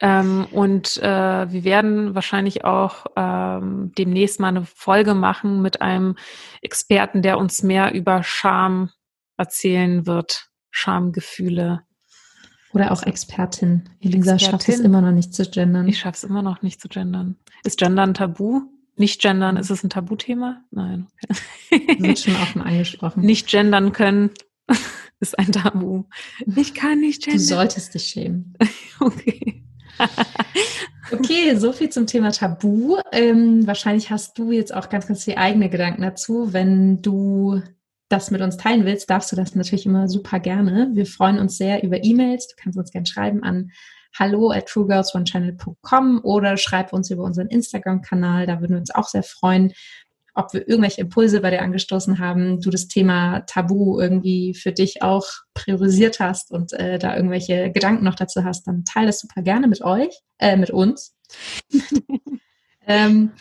Ähm, und äh, wir werden wahrscheinlich auch ähm, demnächst mal eine Folge machen mit einem Experten, der uns mehr über Scham erzählen wird. Schamgefühle. Oder auch Expertin. Elisa Expertin. schafft es immer noch nicht zu gendern. Ich schaffe es immer noch nicht zu gendern. Ist Gendern tabu? Nicht gendern, ist es ein Tabuthema? Nein. Okay. Wird schon offen angesprochen. Nicht gendern können ist ein Tabu. Ich kann nicht gendern. Du solltest dich schämen. okay. okay, so viel zum Thema Tabu. Ähm, wahrscheinlich hast du jetzt auch ganz, ganz viele eigene Gedanken dazu. Wenn du das mit uns teilen willst, darfst du das natürlich immer super gerne. Wir freuen uns sehr über E-Mails. Du kannst uns gerne schreiben an hallo at truegirlsonechannel.com oder schreib uns über unseren Instagram-Kanal. Da würden wir uns auch sehr freuen ob wir irgendwelche Impulse bei dir angestoßen haben, du das Thema Tabu irgendwie für dich auch priorisiert hast und äh, da irgendwelche Gedanken noch dazu hast, dann teile das super gerne mit euch, äh, mit uns. ähm,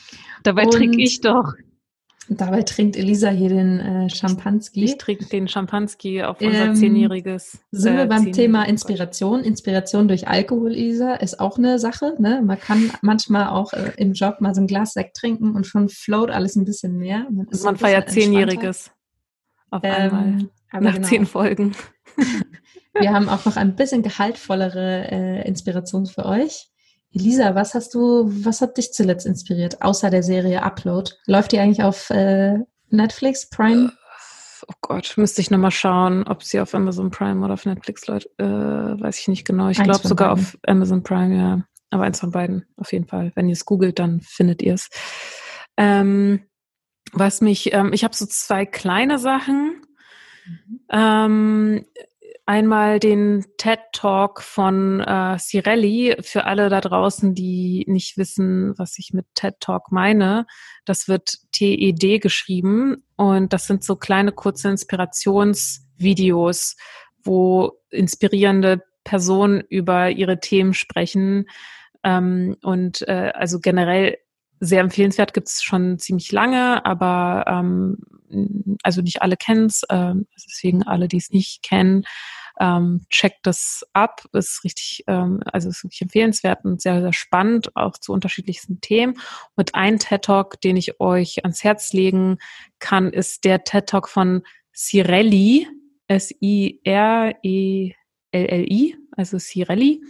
Dabei trinke ich doch. Dabei trinkt Elisa hier den äh, Champanski. Ich trinke den Champanski auf unser ähm, zehnjähriges. Sind äh, wir beim Thema Inspiration? Inspiration durch Alkohol, Elisa, ist auch eine Sache. Ne? Man kann manchmal auch äh, im Job mal so ein Glas Sekt trinken und schon float alles ein bisschen mehr. Man, man feiert zehnjähriges auf ähm, einmal. Nach genau. zehn Folgen. wir haben auch noch ein bisschen gehaltvollere äh, Inspiration für euch. Elisa, was hast du, was hat dich zuletzt inspiriert, außer der Serie Upload? Läuft die eigentlich auf äh, Netflix, Prime? Oh Gott, müsste ich nochmal schauen, ob sie auf Amazon Prime oder auf Netflix läuft. Äh, weiß ich nicht genau. Ich glaube sogar beiden. auf Amazon Prime, ja. Aber eins von beiden, auf jeden Fall. Wenn ihr es googelt, dann findet ihr es. Ähm, was mich, ähm, ich habe so zwei kleine Sachen. Mhm. Ähm, einmal den TED Talk von äh, Cirelli für alle da draußen, die nicht wissen, was ich mit TED Talk meine. Das wird TED geschrieben und das sind so kleine kurze Inspirationsvideos, wo inspirierende Personen über ihre Themen sprechen. Ähm, und äh, also generell sehr empfehlenswert gibt es schon ziemlich lange, aber ähm, also nicht alle kennen es, äh, deswegen alle, die es nicht kennen, ähm, checkt das ab, ist richtig, ähm, also ist wirklich empfehlenswert und sehr, sehr spannend, auch zu unterschiedlichsten Themen. Und ein TED Talk, den ich euch ans Herz legen kann, ist der TED Talk von Cirelli, S-I-R-E-L-L-I, also Cirelli.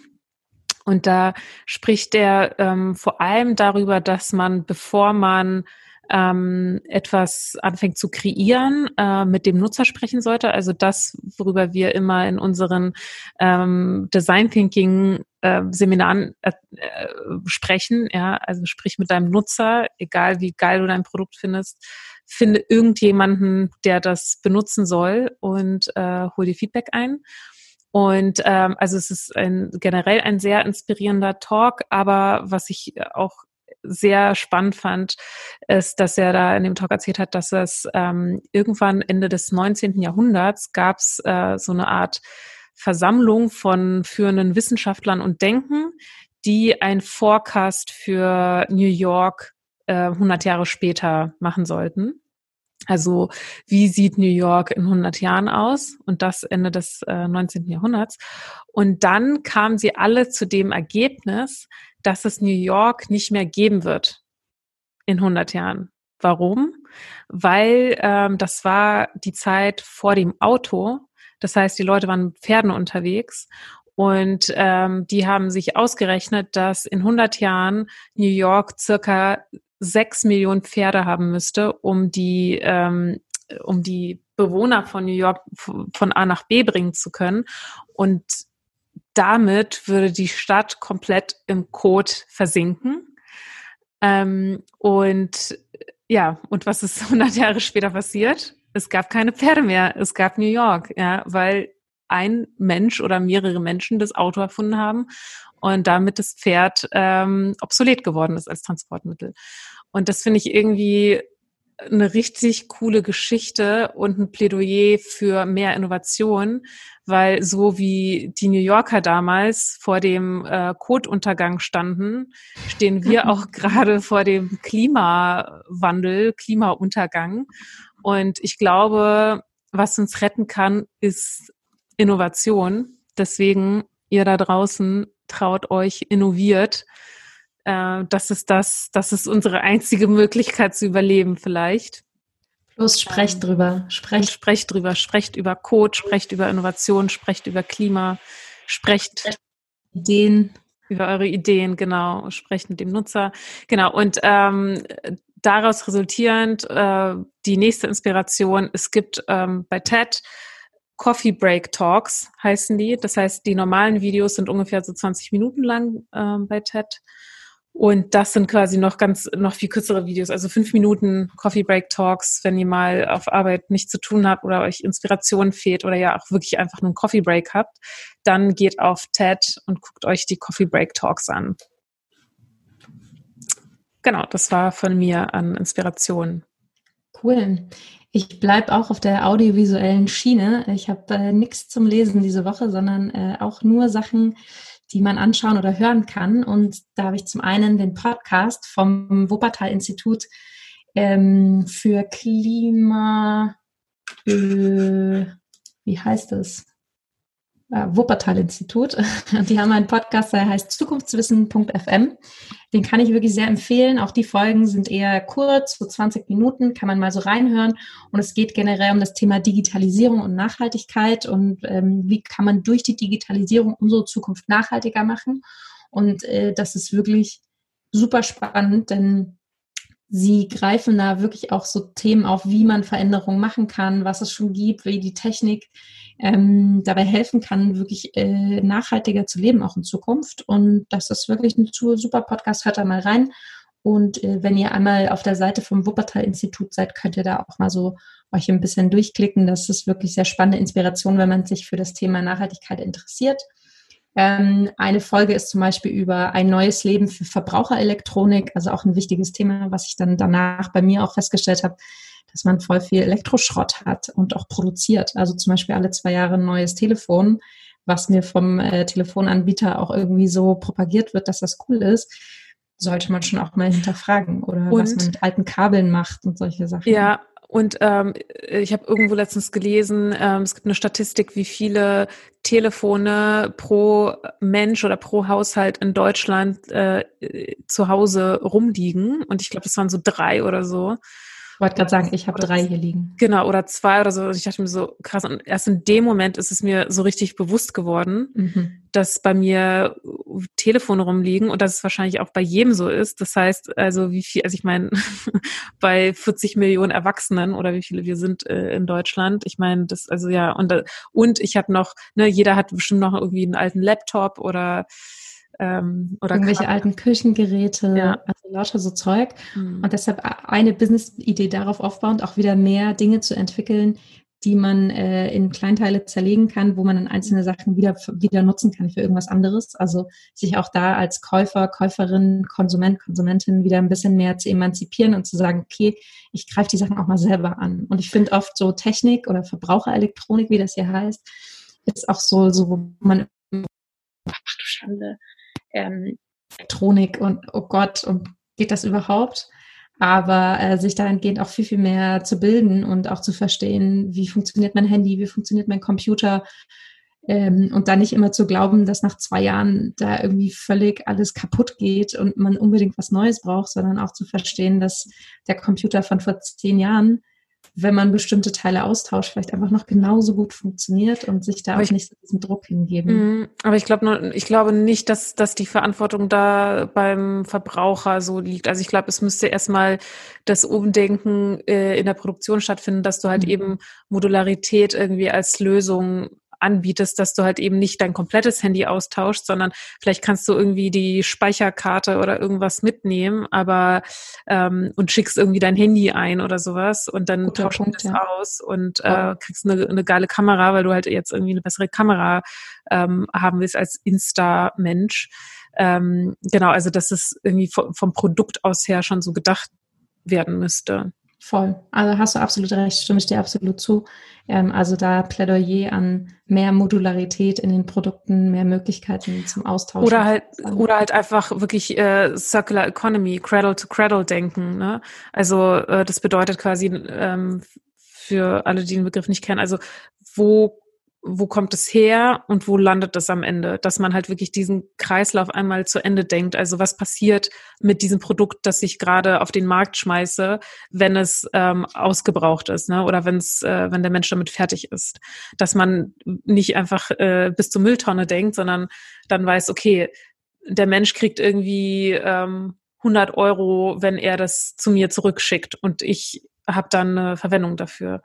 Und da spricht er ähm, vor allem darüber, dass man, bevor man ähm, etwas anfängt zu kreieren, äh, mit dem Nutzer sprechen sollte. Also das, worüber wir immer in unseren ähm, Design Thinking äh, Seminaren äh, äh, sprechen. Ja, also sprich mit deinem Nutzer, egal wie geil du dein Produkt findest, finde irgendjemanden, der das benutzen soll und äh, hol dir Feedback ein. Und ähm, also es ist ein, generell ein sehr inspirierender Talk, aber was ich auch sehr spannend fand, ist, dass er da in dem Talk erzählt hat, dass es ähm, irgendwann Ende des 19. Jahrhunderts gab es äh, so eine Art Versammlung von führenden Wissenschaftlern und Denken, die ein Forecast für New York äh, 100 Jahre später machen sollten. Also wie sieht New York in 100 Jahren aus? Und das Ende des äh, 19. Jahrhunderts. Und dann kamen sie alle zu dem Ergebnis, dass es New York nicht mehr geben wird in 100 Jahren. Warum? Weil ähm, das war die Zeit vor dem Auto. Das heißt, die Leute waren mit Pferden unterwegs und ähm, die haben sich ausgerechnet, dass in 100 Jahren New York circa sechs Millionen Pferde haben müsste, um die, ähm, um die Bewohner von New York von A nach B bringen zu können. Und damit würde die Stadt komplett im Code versinken. Ähm, und ja, und was ist 100 Jahre später passiert? Es gab keine Pferde mehr, es gab New York, ja, weil ein Mensch oder mehrere Menschen das Auto erfunden haben und damit das Pferd ähm, obsolet geworden ist als Transportmittel. Und das finde ich irgendwie eine richtig coole Geschichte und ein Plädoyer für mehr Innovation, weil so wie die New Yorker damals vor dem äh, Kotuntergang standen, stehen wir auch gerade vor dem Klimawandel, Klimauntergang. Und ich glaube, was uns retten kann, ist Innovation. Deswegen, ihr da draußen, traut euch, innoviert äh, das ist das, das ist unsere einzige Möglichkeit zu überleben vielleicht. Los, sprecht ähm, drüber. Sprecht. sprecht drüber. Sprecht über Code, sprecht über Innovation, sprecht über Klima, sprecht Ideen. Über eure Ideen, genau. Sprecht mit dem Nutzer. Genau. Und ähm, daraus resultierend äh, die nächste Inspiration. Es gibt ähm, bei TED Coffee Break Talks heißen die. Das heißt, die normalen Videos sind ungefähr so 20 Minuten lang äh, bei TED. Und das sind quasi noch ganz, noch viel kürzere Videos, also fünf Minuten Coffee Break Talks, wenn ihr mal auf Arbeit nichts zu tun habt oder euch Inspiration fehlt oder ja auch wirklich einfach nur einen Coffee Break habt, dann geht auf TED und guckt euch die Coffee Break Talks an. Genau, das war von mir an Inspiration. Cool. Ich bleibe auch auf der audiovisuellen Schiene. Ich habe äh, nichts zum Lesen diese Woche, sondern äh, auch nur Sachen, die man anschauen oder hören kann. Und da habe ich zum einen den Podcast vom Wuppertal-Institut ähm, für Klima, äh, wie heißt es? Äh, Wuppertal-Institut. Die haben einen Podcast, der heißt zukunftswissen.fm. Den kann ich wirklich sehr empfehlen. Auch die Folgen sind eher kurz, so 20 Minuten, kann man mal so reinhören. Und es geht generell um das Thema Digitalisierung und Nachhaltigkeit und ähm, wie kann man durch die Digitalisierung unsere Zukunft nachhaltiger machen. Und äh, das ist wirklich super spannend, denn Sie greifen da wirklich auch so Themen auf, wie man Veränderungen machen kann, was es schon gibt, wie die Technik ähm, dabei helfen kann, wirklich äh, nachhaltiger zu leben, auch in Zukunft. Und das ist wirklich ein super Podcast. Hört da mal rein. Und äh, wenn ihr einmal auf der Seite vom Wuppertal-Institut seid, könnt ihr da auch mal so euch ein bisschen durchklicken. Das ist wirklich sehr spannende Inspiration, wenn man sich für das Thema Nachhaltigkeit interessiert. Ähm, eine Folge ist zum Beispiel über ein neues Leben für Verbraucherelektronik, also auch ein wichtiges Thema, was ich dann danach bei mir auch festgestellt habe, dass man voll viel Elektroschrott hat und auch produziert. Also zum Beispiel alle zwei Jahre ein neues Telefon, was mir vom äh, Telefonanbieter auch irgendwie so propagiert wird, dass das cool ist, sollte man schon auch mal hinterfragen oder Und- was man mit alten Kabeln macht und solche Sachen. Ja, und ähm, ich habe irgendwo letztens gelesen, ähm, es gibt eine Statistik, wie viele Telefone pro Mensch oder pro Haushalt in Deutschland äh, zu Hause rumliegen. Und ich glaube, das waren so drei oder so. Ich wollte gerade sagen, ich habe drei hier liegen. Genau, oder zwei oder so. Und ich dachte mir so, krass. Und erst in dem Moment ist es mir so richtig bewusst geworden, Mhm. dass bei mir Telefone rumliegen und dass es wahrscheinlich auch bei jedem so ist. Das heißt, also wie viel, also ich meine, bei 40 Millionen Erwachsenen oder wie viele wir sind äh, in Deutschland. Ich meine, das, also ja, und, äh, und ich habe noch, ne, jeder hat bestimmt noch irgendwie einen alten Laptop oder ähm, oder Irgendwelche Kabel. alten Küchengeräte, Ja. also lauter so Zeug. Hm. Und deshalb eine Business-Idee darauf aufbauend, auch wieder mehr Dinge zu entwickeln, die man äh, in Kleinteile zerlegen kann, wo man dann einzelne Sachen wieder, wieder nutzen kann für irgendwas anderes. Also sich auch da als Käufer, Käuferin, Konsument, Konsumentin wieder ein bisschen mehr zu emanzipieren und zu sagen, okay, ich greife die Sachen auch mal selber an. Und ich finde oft so Technik oder Verbraucherelektronik, wie das hier heißt, ist auch so, so wo man ach du Schande, ähm, Elektronik und oh Gott, und geht das überhaupt? Aber äh, sich dahingehend auch viel, viel mehr zu bilden und auch zu verstehen, wie funktioniert mein Handy, wie funktioniert mein Computer. Ähm, und dann nicht immer zu glauben, dass nach zwei Jahren da irgendwie völlig alles kaputt geht und man unbedingt was Neues braucht, sondern auch zu verstehen, dass der Computer von vor zehn Jahren, wenn man bestimmte Teile austauscht, vielleicht einfach noch genauso gut funktioniert und sich da Aber auch ich- nicht so diesen Druck hingeben. Mhm, Aber ich glaube ich glaube nicht, dass, dass die Verantwortung da beim Verbraucher so liegt. Also ich glaube, es müsste erstmal das Umdenken äh, in der Produktion stattfinden, dass du halt Mhm. eben Modularität irgendwie als Lösung anbietest, dass du halt eben nicht dein komplettes Handy austauschst, sondern vielleicht kannst du irgendwie die Speicherkarte oder irgendwas mitnehmen, aber ähm, und schickst irgendwie dein Handy ein oder sowas und dann Guter tauscht du Punkt, das ja. aus und äh, kriegst eine, eine geile Kamera, weil du halt jetzt irgendwie eine bessere Kamera ähm, haben willst als Insta-Mensch. Ähm, genau, also dass es irgendwie vom, vom Produkt aus her schon so gedacht werden müsste. Voll. Also hast du absolut recht, stimme ich dir absolut zu. Ähm, also da Plädoyer an mehr Modularität in den Produkten, mehr Möglichkeiten zum Austauschen. Oder halt, oder halt einfach wirklich äh, Circular Economy, Cradle to Cradle denken. Ne? Also äh, das bedeutet quasi ähm, für alle, die den Begriff nicht kennen, also wo wo kommt es her und wo landet es am Ende? Dass man halt wirklich diesen Kreislauf einmal zu Ende denkt. Also was passiert mit diesem Produkt, das ich gerade auf den Markt schmeiße, wenn es ähm, ausgebraucht ist, ne? Oder wenn es, äh, wenn der Mensch damit fertig ist. Dass man nicht einfach äh, bis zur Mülltonne denkt, sondern dann weiß, okay, der Mensch kriegt irgendwie ähm, 100 Euro, wenn er das zu mir zurückschickt und ich habe dann eine Verwendung dafür.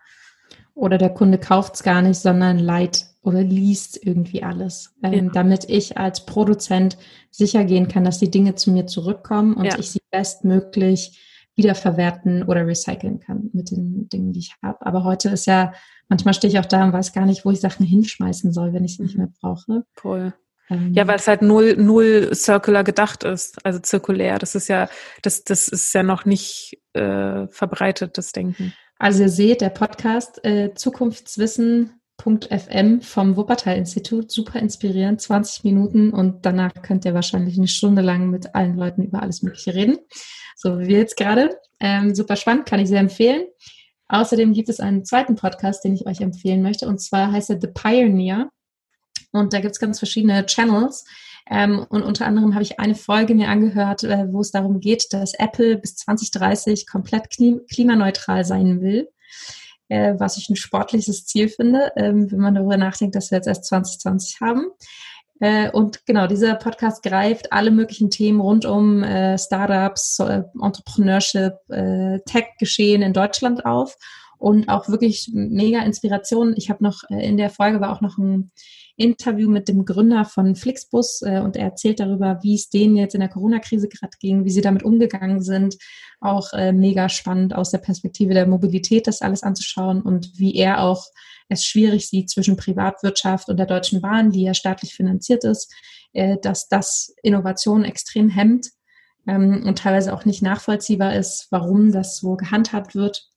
Oder der Kunde kauft es gar nicht, sondern leiht oder liest irgendwie alles, ähm, Ja. damit ich als Produzent sicher gehen kann, dass die Dinge zu mir zurückkommen und Ja. ich sie bestmöglich wiederverwerten oder recyceln kann mit den Dingen, die ich habe. Aber heute ist ja, manchmal stehe ich auch da und weiß gar nicht, wo ich Sachen hinschmeißen soll, wenn ich sie nicht mehr brauche. Voll. Ähm, Ja, weil es halt null, null circular gedacht ist, also zirkulär. Das ist ja, das, das ist ja noch nicht äh, verbreitetes Denken. Also ihr seht, der Podcast äh, Zukunftswissen.fm vom Wuppertal-Institut, super inspirierend, 20 Minuten und danach könnt ihr wahrscheinlich eine Stunde lang mit allen Leuten über alles Mögliche reden. So wie wir jetzt gerade. Ähm, super spannend, kann ich sehr empfehlen. Außerdem gibt es einen zweiten Podcast, den ich euch empfehlen möchte und zwar heißt er The Pioneer und da gibt es ganz verschiedene Channels. Ähm, und unter anderem habe ich eine Folge mir angehört, äh, wo es darum geht, dass Apple bis 2030 komplett klim klimaneutral sein will, äh, was ich ein sportliches Ziel finde, ähm, wenn man darüber nachdenkt, dass wir jetzt erst 2020 haben. Äh, und genau, dieser Podcast greift alle möglichen Themen rund um äh, Startups, Entrepreneurship, Tech-Geschehen in Deutschland auf und auch wirklich mega Inspiration. Ich habe noch äh, in der Folge war auch noch ein Interview mit dem Gründer von Flixbus äh, und er erzählt darüber, wie es denen jetzt in der Corona-Krise gerade ging, wie sie damit umgegangen sind. Auch äh, mega spannend aus der Perspektive der Mobilität, das alles anzuschauen und wie er auch es schwierig sieht zwischen Privatwirtschaft und der Deutschen Bahn, die ja staatlich finanziert ist, äh, dass das Innovation extrem hemmt ähm, und teilweise auch nicht nachvollziehbar ist, warum das so gehandhabt wird.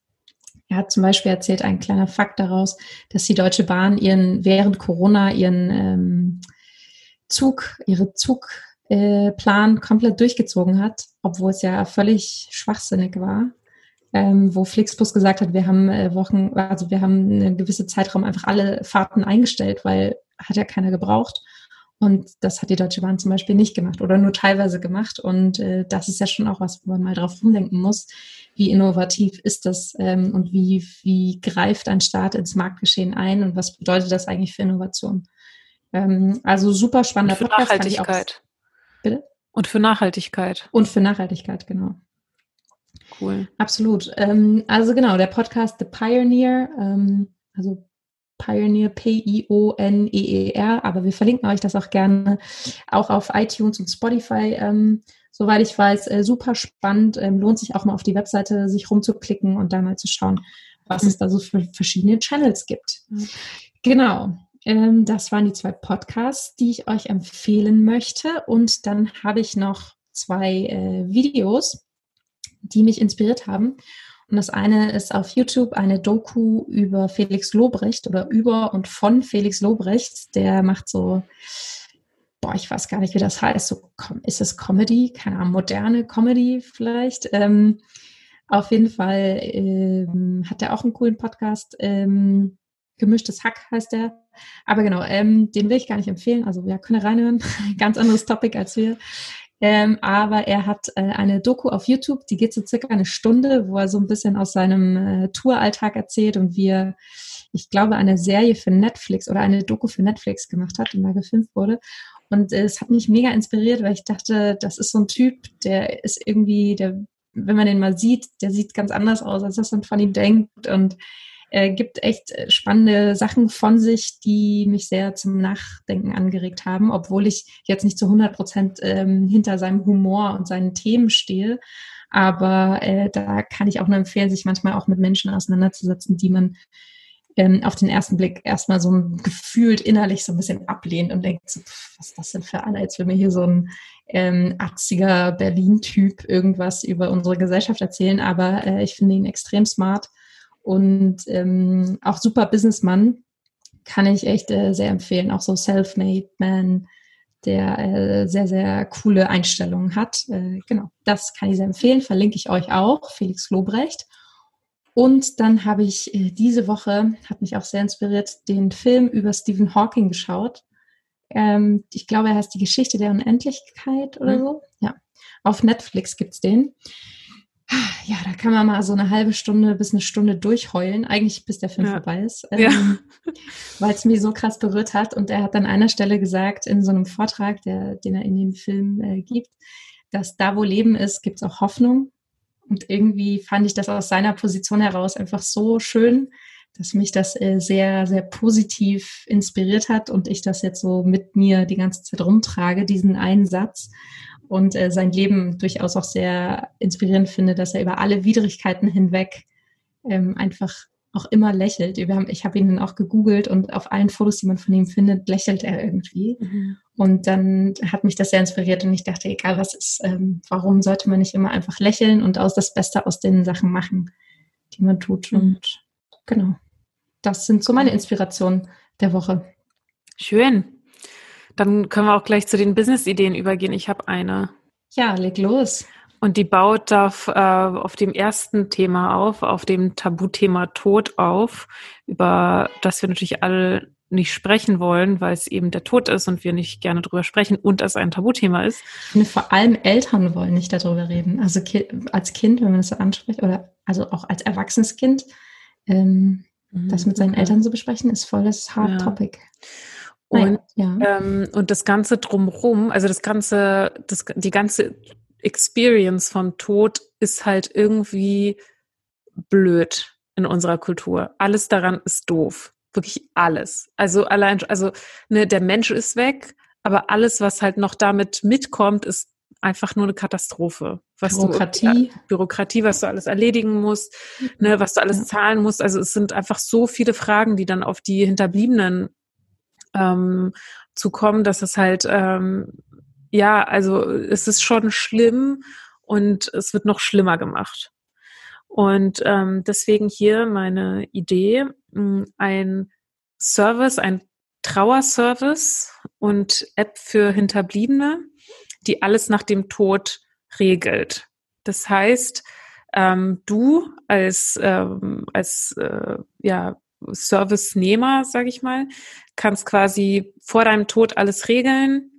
Er hat zum Beispiel erzählt, ein kleiner Fakt daraus, dass die Deutsche Bahn ihren während Corona ihren ähm, Zug, ihre Zugplan äh, komplett durchgezogen hat, obwohl es ja völlig schwachsinnig war. Ähm, wo Flixbus gesagt hat, wir haben äh, Wochen, also wir haben einen gewissen Zeitraum einfach alle Fahrten eingestellt, weil hat ja keiner gebraucht. Und das hat die Deutsche Bahn zum Beispiel nicht gemacht oder nur teilweise gemacht. Und äh, das ist ja schon auch was, wo man mal drauf rumdenken muss. Wie innovativ ist das ähm, und wie, wie greift ein Staat ins Marktgeschehen ein und was bedeutet das eigentlich für Innovation? Ähm, also super spannender und für Podcast. Nachhaltigkeit. Bitte? Und für Nachhaltigkeit. Und für Nachhaltigkeit, genau. Cool. Absolut. Ähm, also genau, der Podcast The Pioneer, ähm, also Pioneer, P-I-O-N-E-E-R, aber wir verlinken euch das auch gerne auch auf iTunes und Spotify. Ähm, soweit ich weiß, äh, super spannend. Ähm, lohnt sich auch mal auf die Webseite sich rumzuklicken und da mal zu schauen, was mhm. es da so für verschiedene Channels gibt. Mhm. Genau. Ähm, das waren die zwei Podcasts, die ich euch empfehlen möchte. Und dann habe ich noch zwei äh, Videos, die mich inspiriert haben. Und das eine ist auf YouTube eine Doku über Felix Lobrecht oder über und von Felix Lobrecht. Der macht so, boah, ich weiß gar nicht, wie das heißt. So, ist es Comedy? Keine Ahnung, moderne Comedy vielleicht. Ähm, auf jeden Fall ähm, hat er auch einen coolen Podcast. Ähm, Gemischtes Hack heißt der. Aber genau, ähm, den will ich gar nicht empfehlen. Also ja, könnt ihr reinhören. Ganz anderes Topic als wir. Ähm, aber er hat äh, eine Doku auf YouTube, die geht so circa eine Stunde, wo er so ein bisschen aus seinem äh, Touralltag erzählt und wie er, ich glaube, eine Serie für Netflix oder eine Doku für Netflix gemacht hat und da gefilmt wurde. Und äh, es hat mich mega inspiriert, weil ich dachte, das ist so ein Typ, der ist irgendwie, der, wenn man den mal sieht, der sieht ganz anders aus, als das man von ihm denkt. Und er gibt echt äh, spannende Sachen von sich, die mich sehr zum Nachdenken angeregt haben, obwohl ich jetzt nicht zu 100 Prozent ähm, hinter seinem Humor und seinen Themen stehe. Aber äh, da kann ich auch nur empfehlen, sich manchmal auch mit Menschen auseinanderzusetzen, die man ähm, auf den ersten Blick erstmal so gefühlt innerlich so ein bisschen ablehnt und denkt, so, was ist das denn für einer? Jetzt will mir hier so ein ähm, atziger Berlin-Typ irgendwas über unsere Gesellschaft erzählen, aber äh, ich finde ihn extrem smart und ähm, auch super Businessmann kann ich echt äh, sehr empfehlen. Auch so Self-Made Man, der äh, sehr, sehr coole Einstellungen hat. Äh, genau, das kann ich sehr empfehlen. Verlinke ich euch auch, Felix Lobrecht. Und dann habe ich äh, diese Woche, hat mich auch sehr inspiriert, den Film über Stephen Hawking geschaut. Ähm, ich glaube, er heißt Die Geschichte der Unendlichkeit oder mhm. so. Ja, auf Netflix gibt's den ja, da kann man mal so eine halbe Stunde bis eine Stunde durchheulen, eigentlich bis der Film ja. vorbei ist, ähm, ja. weil es mich so krass berührt hat. Und er hat an einer Stelle gesagt, in so einem Vortrag, der, den er in dem Film äh, gibt, dass da, wo Leben ist, gibt es auch Hoffnung. Und irgendwie fand ich das aus seiner Position heraus einfach so schön, dass mich das äh, sehr, sehr positiv inspiriert hat und ich das jetzt so mit mir die ganze Zeit rumtrage, diesen einen Satz und äh, sein Leben durchaus auch sehr inspirierend finde, dass er über alle Widrigkeiten hinweg ähm, einfach auch immer lächelt. Haben, ich habe ihn dann auch gegoogelt und auf allen Fotos, die man von ihm findet, lächelt er irgendwie. Mhm. Und dann hat mich das sehr inspiriert und ich dachte, egal was ist, ähm, warum sollte man nicht immer einfach lächeln und aus das Beste aus den Sachen machen, die man tut. Mhm. Und genau, das sind so meine Inspirationen der Woche. Schön. Dann können wir auch gleich zu den Business-Ideen übergehen. Ich habe eine. Ja, leg los. Und die baut auf, äh, auf dem ersten Thema auf, auf dem Tabuthema Tod auf, über das wir natürlich alle nicht sprechen wollen, weil es eben der Tod ist und wir nicht gerne drüber sprechen und es ein Tabuthema ist. Finde, vor allem Eltern wollen nicht darüber reden. Also als Kind, wenn man das so anspricht, oder also auch als erwachsenes Kind, ähm, mhm, das mit seinen. Eltern zu besprechen, ist voll das Hard ja. Topic. Und, ja. ähm, und das Ganze drumherum, also das ganze, das, die ganze Experience vom Tod ist halt irgendwie blöd in unserer Kultur. Alles daran ist doof. Wirklich alles. Also allein, also ne, der Mensch ist weg, aber alles, was halt noch damit mitkommt, ist einfach nur eine Katastrophe. Was Bürokratie. Du, Bürokratie, was du alles erledigen musst, ne, was du alles ja. zahlen musst. Also es sind einfach so viele Fragen, die dann auf die Hinterbliebenen ähm, zu kommen, dass es halt, ähm, ja, also es ist schon schlimm und es wird noch schlimmer gemacht. Und ähm, deswegen hier meine Idee, mh, ein Service, ein Trauerservice und App für Hinterbliebene, die alles nach dem Tod regelt. Das heißt, ähm, du als, ähm, als äh, ja, Servicenehmer, sage ich mal, kannst quasi vor deinem Tod alles regeln.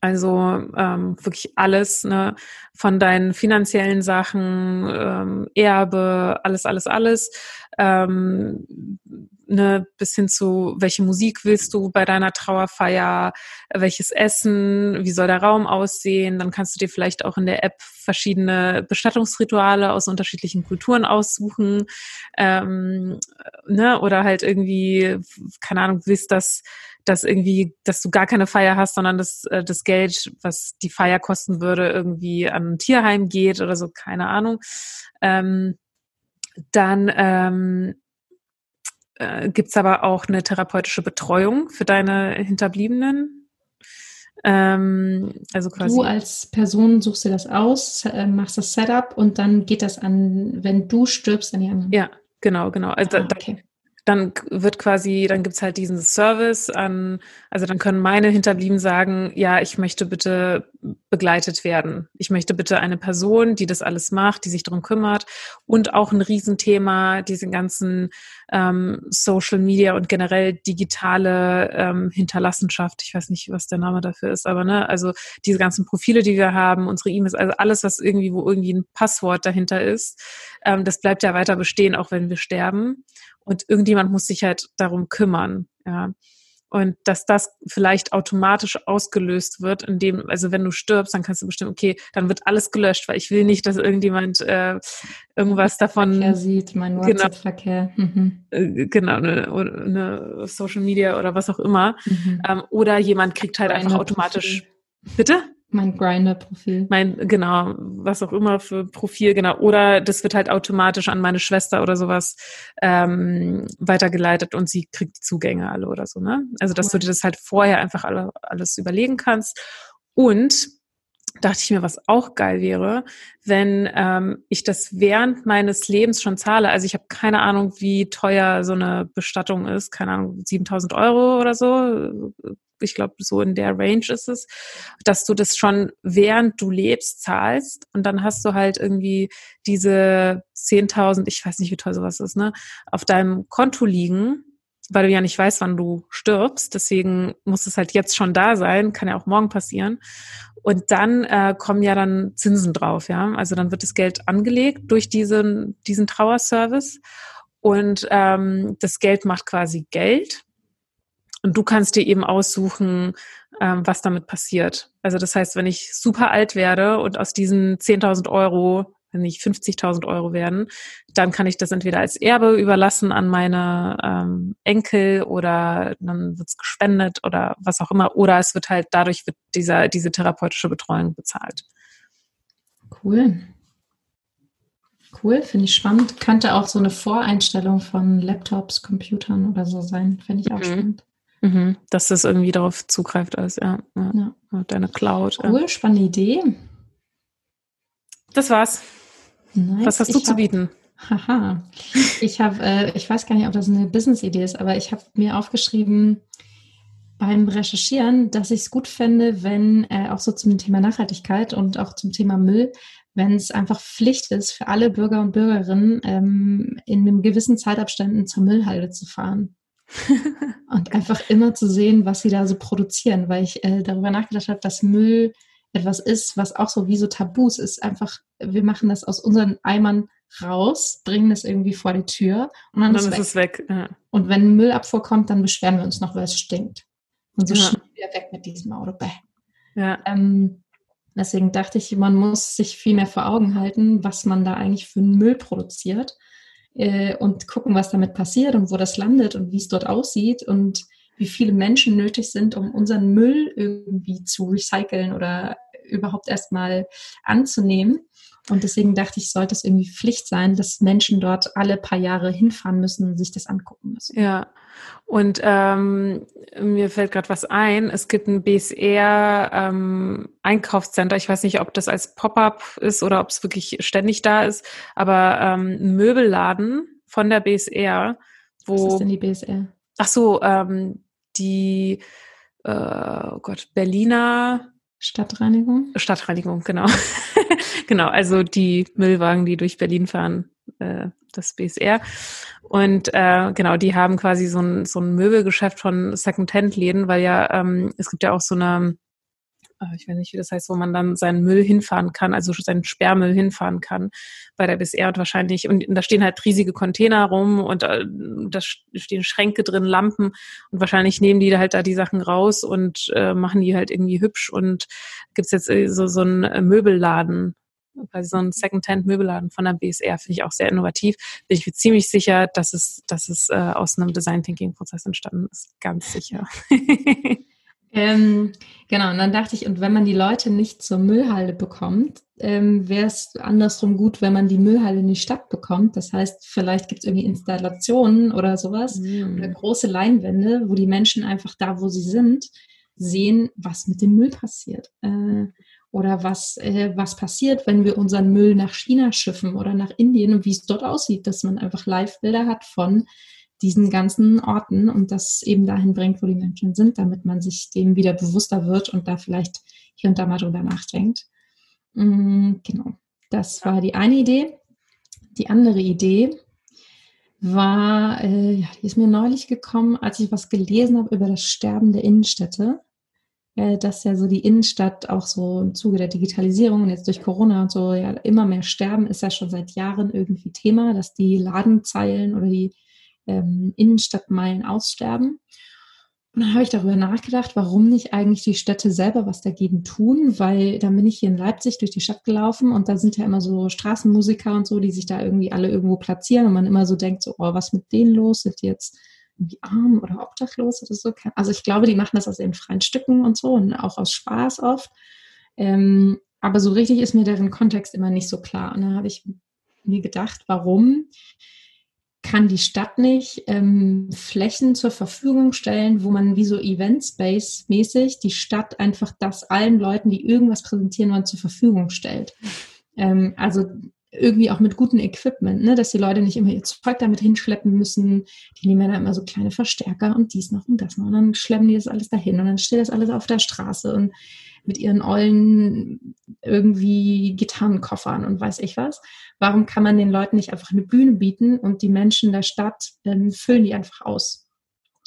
Also ähm, wirklich alles, ne, von deinen finanziellen Sachen, ähm, Erbe, alles, alles, alles. Ähm, ne, bis hin zu, welche Musik willst du bei deiner Trauerfeier, welches Essen, wie soll der Raum aussehen. Dann kannst du dir vielleicht auch in der App verschiedene Bestattungsrituale aus unterschiedlichen Kulturen aussuchen. Ähm, ne, oder halt irgendwie, keine Ahnung, willst das dass irgendwie, dass du gar keine Feier hast, sondern dass äh, das Geld, was die Feier kosten würde, irgendwie an ein Tierheim geht oder so, keine Ahnung. Ähm, dann ähm, äh, gibt aber auch eine therapeutische Betreuung für deine Hinterbliebenen. Ähm, also quasi. Du als Person suchst dir das aus, äh, machst das Setup und dann geht das an, wenn du stirbst, an die anderen. Ja, genau, genau. Also ah, okay dann wird quasi, dann gibt's halt diesen Service an, also dann können meine Hinterblieben sagen, ja, ich möchte bitte begleitet werden. Ich möchte bitte eine Person, die das alles macht, die sich darum kümmert und auch ein Riesenthema, diesen ganzen ähm, Social Media und generell digitale ähm, Hinterlassenschaft. Ich weiß nicht, was der Name dafür ist, aber ne, also diese ganzen Profile, die wir haben, unsere E-Mails, also alles, was irgendwie, wo irgendwie ein Passwort dahinter ist, ähm, das bleibt ja weiter bestehen, auch wenn wir sterben. Und irgendjemand muss sich halt darum kümmern, ja. Und dass das vielleicht automatisch ausgelöst wird, indem, also wenn du stirbst, dann kannst du bestimmen, okay, dann wird alles gelöscht, weil ich will nicht, dass irgendjemand äh, irgendwas davon Verkehr sieht, mein genau. WhatsApp-Verkehr. Genau, mhm. genau eine, eine, Social Media oder was auch immer. Mhm. Ähm, oder jemand kriegt halt einfach automatisch. Bitte? Mein Grinder-Profil. Mein, genau, was auch immer für Profil, genau. Oder das wird halt automatisch an meine Schwester oder sowas ähm, weitergeleitet und sie kriegt die Zugänge alle oder so, ne? Also, dass cool. du dir das halt vorher einfach alle, alles überlegen kannst. Und dachte ich mir, was auch geil wäre, wenn ähm, ich das während meines Lebens schon zahle. Also ich habe keine Ahnung, wie teuer so eine Bestattung ist. Keine Ahnung, 7000 Euro oder so ich glaube, so in der Range ist es, dass du das schon während du lebst zahlst und dann hast du halt irgendwie diese 10.000, ich weiß nicht, wie teuer sowas ist, ne, auf deinem Konto liegen, weil du ja nicht weißt, wann du stirbst. Deswegen muss es halt jetzt schon da sein, kann ja auch morgen passieren. Und dann äh, kommen ja dann Zinsen drauf, ja. Also dann wird das Geld angelegt durch diesen, diesen Trauerservice und ähm, das Geld macht quasi Geld und du kannst dir eben aussuchen, ähm, was damit passiert. Also das heißt, wenn ich super alt werde und aus diesen 10.000 Euro, wenn nicht 50.000 Euro werden, dann kann ich das entweder als Erbe überlassen an meine ähm, Enkel oder dann wird es gespendet oder was auch immer. Oder es wird halt, dadurch wird dieser, diese therapeutische Betreuung bezahlt. Cool. Cool, finde ich spannend. Könnte auch so eine Voreinstellung von Laptops, Computern oder so sein. Finde ich auch mhm. spannend. Mhm, dass das irgendwie darauf zugreift als, ja, ja. ja. Deine Cloud. Cool, ja. spannende Idee. Das war's. Nice. Was hast du ich zu hab, bieten? Haha. Ich habe, äh, ich weiß gar nicht, ob das eine Business-Idee ist, aber ich habe mir aufgeschrieben beim Recherchieren, dass ich es gut fände, wenn äh, auch so zum Thema Nachhaltigkeit und auch zum Thema Müll, wenn es einfach Pflicht ist für alle Bürger und Bürgerinnen, ähm, in einem gewissen Zeitabständen zur Müllhalde zu fahren. und einfach immer zu sehen, was sie da so produzieren, weil ich äh, darüber nachgedacht habe, dass Müll etwas ist, was auch so wie so Tabus ist. Einfach, wir machen das aus unseren Eimern raus, bringen das irgendwie vor die Tür und dann, und dann ist, es weg. weg. Ja. Und wenn Müllabfuhr kommt, dann beschweren wir uns noch, weil es stinkt. Und so ja. schnell wieder weg mit diesem Auto. Bäh. Ja. Ähm, deswegen dachte ich, man muss sich viel mehr vor Augen halten, was man da eigentlich für Müll produziert äh, und gucken, was damit passiert und wo das landet und wie es dort aussieht und wie viele Menschen nötig sind, um unseren Müll irgendwie zu recyceln oder überhaupt erstmal anzunehmen. Und deswegen dachte ich, sollte es irgendwie Pflicht sein, dass Menschen dort alle paar Jahre hinfahren müssen und sich das angucken müssen. Ja, und ähm, mir fällt gerade was ein. Es gibt ein BSR ähm, Einkaufscenter. Ich weiß nicht, ob das als Pop-up ist oder ob es wirklich ständig da ist, aber ähm, ein Möbelladen von der BSR, wo. Was ist denn die BSR? Ach so, ähm, die, äh, oh Gott, Berliner Stadtreinigung? Stadtreinigung, genau. genau, also die Müllwagen, die durch Berlin fahren, äh, das BSR. Und äh, genau, die haben quasi so ein, so ein Möbelgeschäft von Second-Hand-Läden, weil ja, ähm, es gibt ja auch so eine, ich weiß nicht, wie das heißt, wo man dann seinen Müll hinfahren kann, also seinen Sperrmüll hinfahren kann bei der BSR und wahrscheinlich, und da stehen halt riesige Container rum und äh, da stehen Schränke drin, Lampen und wahrscheinlich nehmen die halt da die Sachen raus und äh, machen die halt irgendwie hübsch und gibt's jetzt äh, so, so einen äh, Möbelladen quasi so ein Second-Hand-Möbelladen von der BSR, finde ich auch sehr innovativ. Bin ich mir ziemlich sicher, dass es, dass es äh, aus einem Design-Thinking-Prozess entstanden ist. Ganz sicher. Ähm, genau, und dann dachte ich, und wenn man die Leute nicht zur Müllhalde bekommt, ähm, wäre es andersrum gut, wenn man die Müllhalde in die Stadt bekommt. Das heißt, vielleicht gibt es irgendwie Installationen oder sowas Mhm. oder große Leinwände, wo die Menschen einfach da, wo sie sind, sehen, was mit dem Müll passiert. Äh, oder was, äh, was passiert, wenn wir unseren Müll nach China schiffen oder nach Indien und wie es dort aussieht, dass man einfach Live-Bilder hat von diesen ganzen Orten und das eben dahin bringt, wo die Menschen sind, damit man sich dem wieder bewusster wird und da vielleicht hier und da mal drüber nachdenkt. Mm, genau, das war die eine Idee. Die andere Idee war, äh, ja, die ist mir neulich gekommen, als ich was gelesen habe über das Sterben der Innenstädte, äh, dass ja so die Innenstadt auch so im Zuge der Digitalisierung und jetzt durch Corona und so ja immer mehr sterben, ist ja schon seit Jahren irgendwie Thema, dass die Ladenzeilen oder die ähm, Innenstadtmeilen aussterben. Und dann habe ich darüber nachgedacht, warum nicht eigentlich die Städte selber was dagegen tun, weil dann bin ich hier in Leipzig durch die Stadt gelaufen und da sind ja immer so Straßenmusiker und so, die sich da irgendwie alle irgendwo platzieren und man immer so denkt, so, oh, was mit denen los? Sind die jetzt irgendwie arm oder obdachlos oder so? Also ich glaube, die machen das aus ihren freien Stücken und so und auch aus Spaß oft. Ähm, aber so richtig ist mir deren Kontext immer nicht so klar. Und dann habe ich mir gedacht, warum kann die Stadt nicht ähm, Flächen zur Verfügung stellen, wo man wie so Event Space mäßig die Stadt einfach das allen Leuten, die irgendwas präsentieren wollen, zur Verfügung stellt. Ähm, also irgendwie auch mit gutem Equipment, ne? dass die Leute nicht immer ihr Zeug damit hinschleppen müssen. Die nehmen ja dann immer so kleine Verstärker und dies noch und das noch. Und dann schleppen die das alles dahin und dann steht das alles auf der Straße und mit ihren ollen irgendwie Gitarrenkoffern und weiß ich was. Warum kann man den Leuten nicht einfach eine Bühne bieten und die Menschen der Stadt ähm, füllen die einfach aus?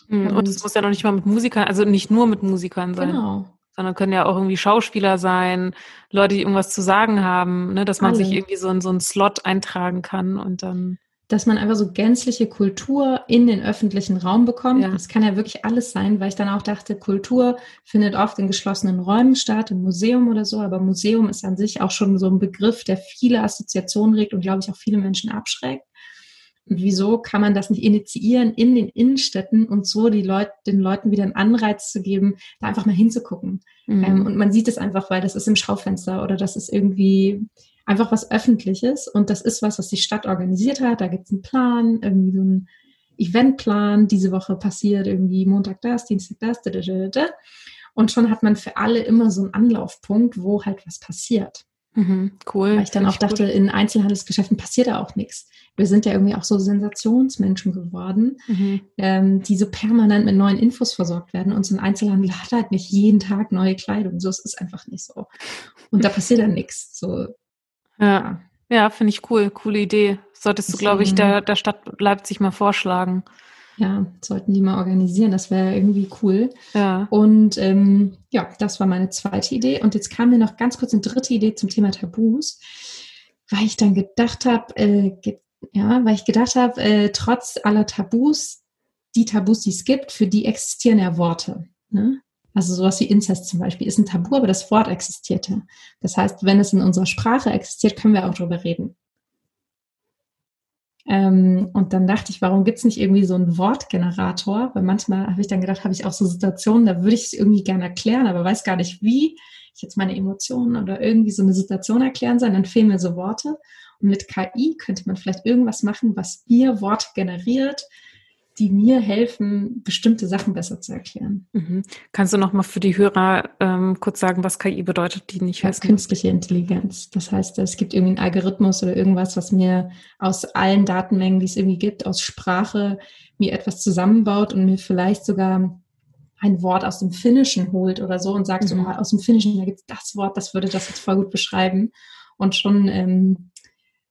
Mhm. Und es muss ja noch nicht mal mit Musikern, also nicht nur mit Musikern sein. Genau. Sondern können ja auch irgendwie Schauspieler sein, Leute, die irgendwas zu sagen haben, ne, dass man Alle. sich irgendwie so in so einen Slot eintragen kann und dann. dass man einfach so gänzliche Kultur in den öffentlichen Raum bekommt. Ja. Das kann ja wirklich alles sein, weil ich dann auch dachte, Kultur findet oft in geschlossenen Räumen statt, im Museum oder so, aber Museum ist an sich auch schon so ein Begriff, der viele Assoziationen regt und glaube ich auch viele Menschen abschreckt. Und wieso kann man das nicht initiieren in den Innenstädten und so die Leute, den Leuten wieder einen Anreiz zu geben, da einfach mal hinzugucken? Mhm. Ähm, und man sieht es einfach, weil das ist im Schaufenster oder das ist irgendwie einfach was Öffentliches und das ist was, was die Stadt organisiert hat. Da gibt es einen Plan, irgendwie so einen Eventplan. Diese Woche passiert irgendwie Montag das, Dienstag das, da, da, da, da. und schon hat man für alle immer so einen Anlaufpunkt, wo halt was passiert. Mhm. Cool. Weil ich dann auch dachte, gut. in Einzelhandelsgeschäften passiert da auch nichts. Wir sind ja irgendwie auch so Sensationsmenschen geworden, Mhm. ähm, die so permanent mit neuen Infos versorgt werden. Und so ein Einzelhandel hat halt nicht jeden Tag neue Kleidung. So, es ist einfach nicht so. Und da passiert dann nichts. So, Ja, ja finde ich cool. Coole Idee. Solltest du, glaube ich, der, der Stadt Leipzig mal vorschlagen. Ja, sollten die mal organisieren. Das wäre irgendwie cool. Ja. Und ähm, ja, das war meine zweite Idee. Und jetzt kam mir noch ganz kurz eine dritte Idee zum Thema Tabus, weil ich dann gedacht habe, äh, ge- ja, weil ich gedacht habe, äh, trotz aller Tabus, die Tabus, die es gibt, für die existieren ja Worte. Ne? Also sowas wie Inzest zum Beispiel ist ein Tabu, aber das Wort existierte. Das heißt, wenn es in unserer Sprache existiert, können wir auch drüber reden. Ähm, und dann dachte ich, warum gibt es nicht irgendwie so einen Wortgenerator? Weil manchmal habe ich dann gedacht, habe ich auch so Situationen, da würde ich es irgendwie gerne erklären, aber weiß gar nicht wie. jetzt meine Emotionen oder irgendwie so eine Situation erklären soll, dann fehlen mir so Worte. Und mit KI könnte man vielleicht irgendwas machen, was mir Worte generiert, die mir helfen, bestimmte Sachen besser zu erklären. Mhm. Kannst du noch mal für die Hörer ähm, kurz sagen, was KI bedeutet, die nicht ja, wissen? Künstliche Intelligenz. Das heißt, es gibt irgendwie einen Algorithmus oder irgendwas, was mir aus allen Datenmengen, die es irgendwie gibt, aus Sprache mir etwas zusammenbaut und mir vielleicht sogar ein Wort aus dem Finnischen holt oder so und sagt, Mhm. so, ah, aus dem Finnischen, da gibt es das Wort, das würde das jetzt voll gut beschreiben. Und schon ähm,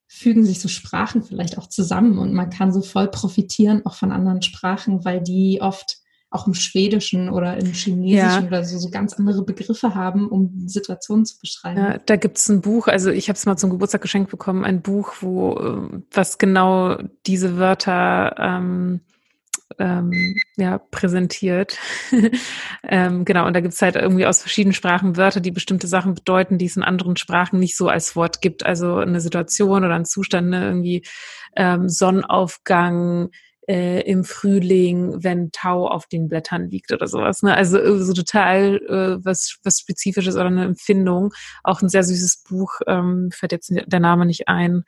fügen sich so Sprachen vielleicht auch zusammen und man kann so voll profitieren auch von anderen Sprachen, weil die oft auch im Schwedischen oder im Chinesischen Ja. oder so, so ganz andere Begriffe haben, um Situationen zu beschreiben. Ja, da gibt's ein Buch, also ich habe es mal zum Geburtstag geschenkt bekommen, ein Buch, wo ähm, was genau diese Wörter ähm, ähm, ja, präsentiert. ähm, genau, und da gibt's halt irgendwie aus verschiedenen Sprachen Wörter, die bestimmte Sachen bedeuten, die es in anderen Sprachen nicht so als Wort gibt. Also eine Situation oder ein Zustand, ne, irgendwie ähm, Sonnenaufgang, äh, im Frühling, wenn Tau auf den Blättern liegt oder sowas. Ne? Also äh, so total äh, was, was Spezifisches oder eine Empfindung. Auch ein sehr süßes Buch, ähm, fällt jetzt der Name nicht ein,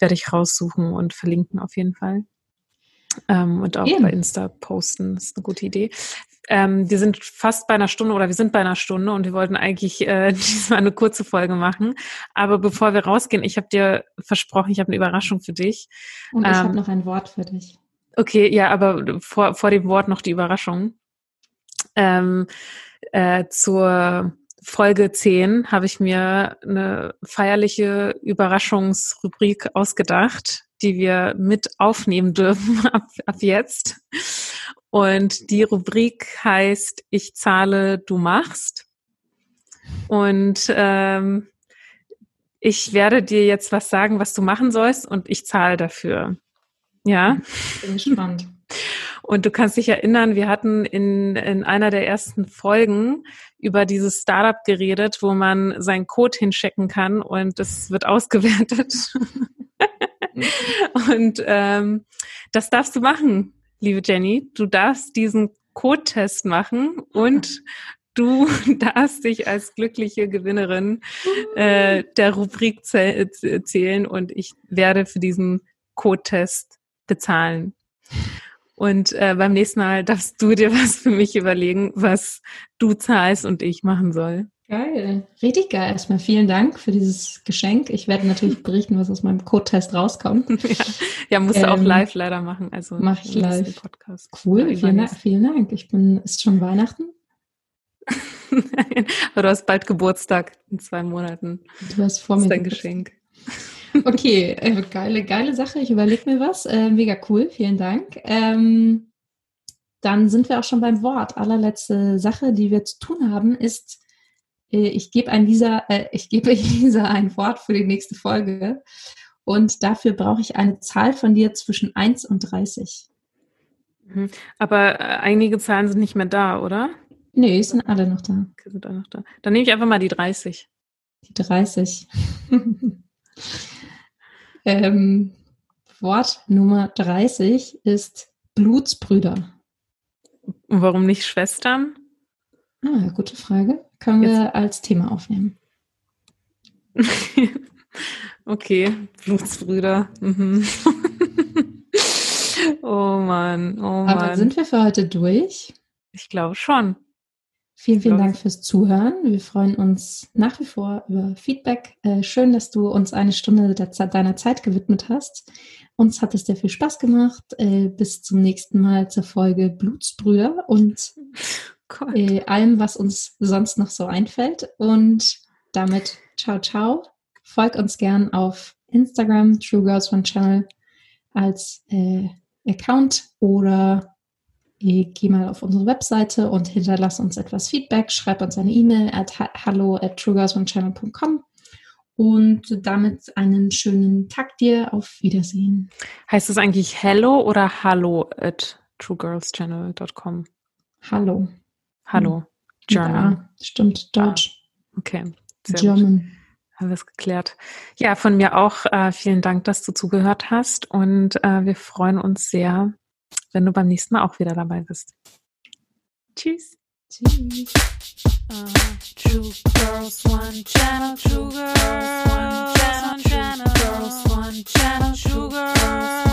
werde ich raussuchen und verlinken auf jeden Fall. Ähm, und auch Eben. bei Insta posten, ist eine gute Idee. Ähm, wir sind fast bei einer Stunde oder wir sind bei einer Stunde und wir wollten eigentlich äh, diesmal eine kurze Folge machen. Aber bevor wir rausgehen, ich habe dir versprochen, ich habe eine Überraschung für dich. Und ich Ähm, habe noch ein Wort für dich. Okay, ja, aber vor, vor dem Wort noch die Überraschung. Ähm, äh, zur Folge 10 habe ich mir eine feierliche Überraschungsrubrik ausgedacht, die wir mit aufnehmen dürfen ab, ab jetzt. Und die Rubrik heißt Ich zahle, du machst. Und ähm, ich werde dir jetzt was sagen, was du machen sollst und ich zahle dafür. Ja. Bin gespannt. Und du kannst dich erinnern, wir hatten in, in einer der ersten Folgen über dieses Startup geredet, wo man seinen Code hinschicken kann und das wird ausgewertet. Und ähm, das darfst du machen, liebe Jenny. Du darfst diesen Code-Test machen und du darfst dich als glückliche Gewinnerin äh, der Rubrik zäh- zählen und ich werde für diesen Code-Test bezahlen. Und äh, beim nächsten Mal darfst du dir was für mich überlegen, was du zahlst und ich machen soll. Geil. Richtig geil. Erstmal vielen Dank für dieses Geschenk. Ich werde natürlich berichten, was aus meinem Code-Test rauskommt. ja. ja, musst du auch Ähm, live leider machen. Also mach ich live. Podcast. Cool, vielen vielen Dank. Ich bin, ist schon Weihnachten? Aber du hast bald Geburtstag in zwei Monaten. Du hast vor Das ist mir. dein. Geschenk. Okay, äh, geile, geile Sache. Ich überlege mir was. Äh, mega cool, vielen Dank. Ähm, dann sind wir auch schon beim Wort. Allerletzte Sache, die wir zu tun haben, ist, ich gebe ein Lisa, äh, ich gebe Lisa ein Wort für die nächste Folge. Und dafür brauche ich eine Zahl von dir zwischen 1 und 30. Mhm. Aber äh, einige Zahlen sind nicht mehr da, oder? Nee, sind alle noch da. Okay, sind auch noch da. Dann nehme ich einfach mal die 30. Die 30. ähm, Wort Nummer 30 ist Blutsbrüder. Und warum nicht Schwestern? Ah, gute Frage. Können wir als Thema aufnehmen. okay, Blutsbrüder. Mhm. oh Mann, oh Aber Mann. sind wir für heute durch? Ich glaube schon. Vielen, vielen Dank fürs Zuhören. Wir freuen uns nach wie vor über Feedback. Äh, schön, dass du uns eine Stunde deiner Zeit gewidmet hast. Uns hat es sehr viel Spaß gemacht. Äh, bis zum nächsten Mal zur Folge Blutsbrüder und. äh, allem, was uns sonst noch so einfällt. Und damit ciao, ciao. Folg uns gern auf Instagram, True Girls One Channel als äh, Account oder äh, geh mal auf unsere Webseite und hinterlass uns etwas Feedback. Schreib uns eine E-Mail at ha- hallo at truegirlsonechannel.com und damit einen schönen Tag dir. Auf Wiedersehen. Heißt es eigentlich hello oder hallo at truegirlschannel.com? Hallo. Hallo. Hm. German. Ja, stimmt, ah, Deutsch. Ah, okay. Sehr German. Gut. Haben wir es geklärt. Ja, von mir auch äh, vielen Dank, dass du zugehört hast und äh, wir freuen uns sehr, wenn du beim nächsten Mal auch wieder dabei bist. Tschüss. Tschüss. Uh, true girls, one channel, true girls, one channel, true girls, one channel, true girls.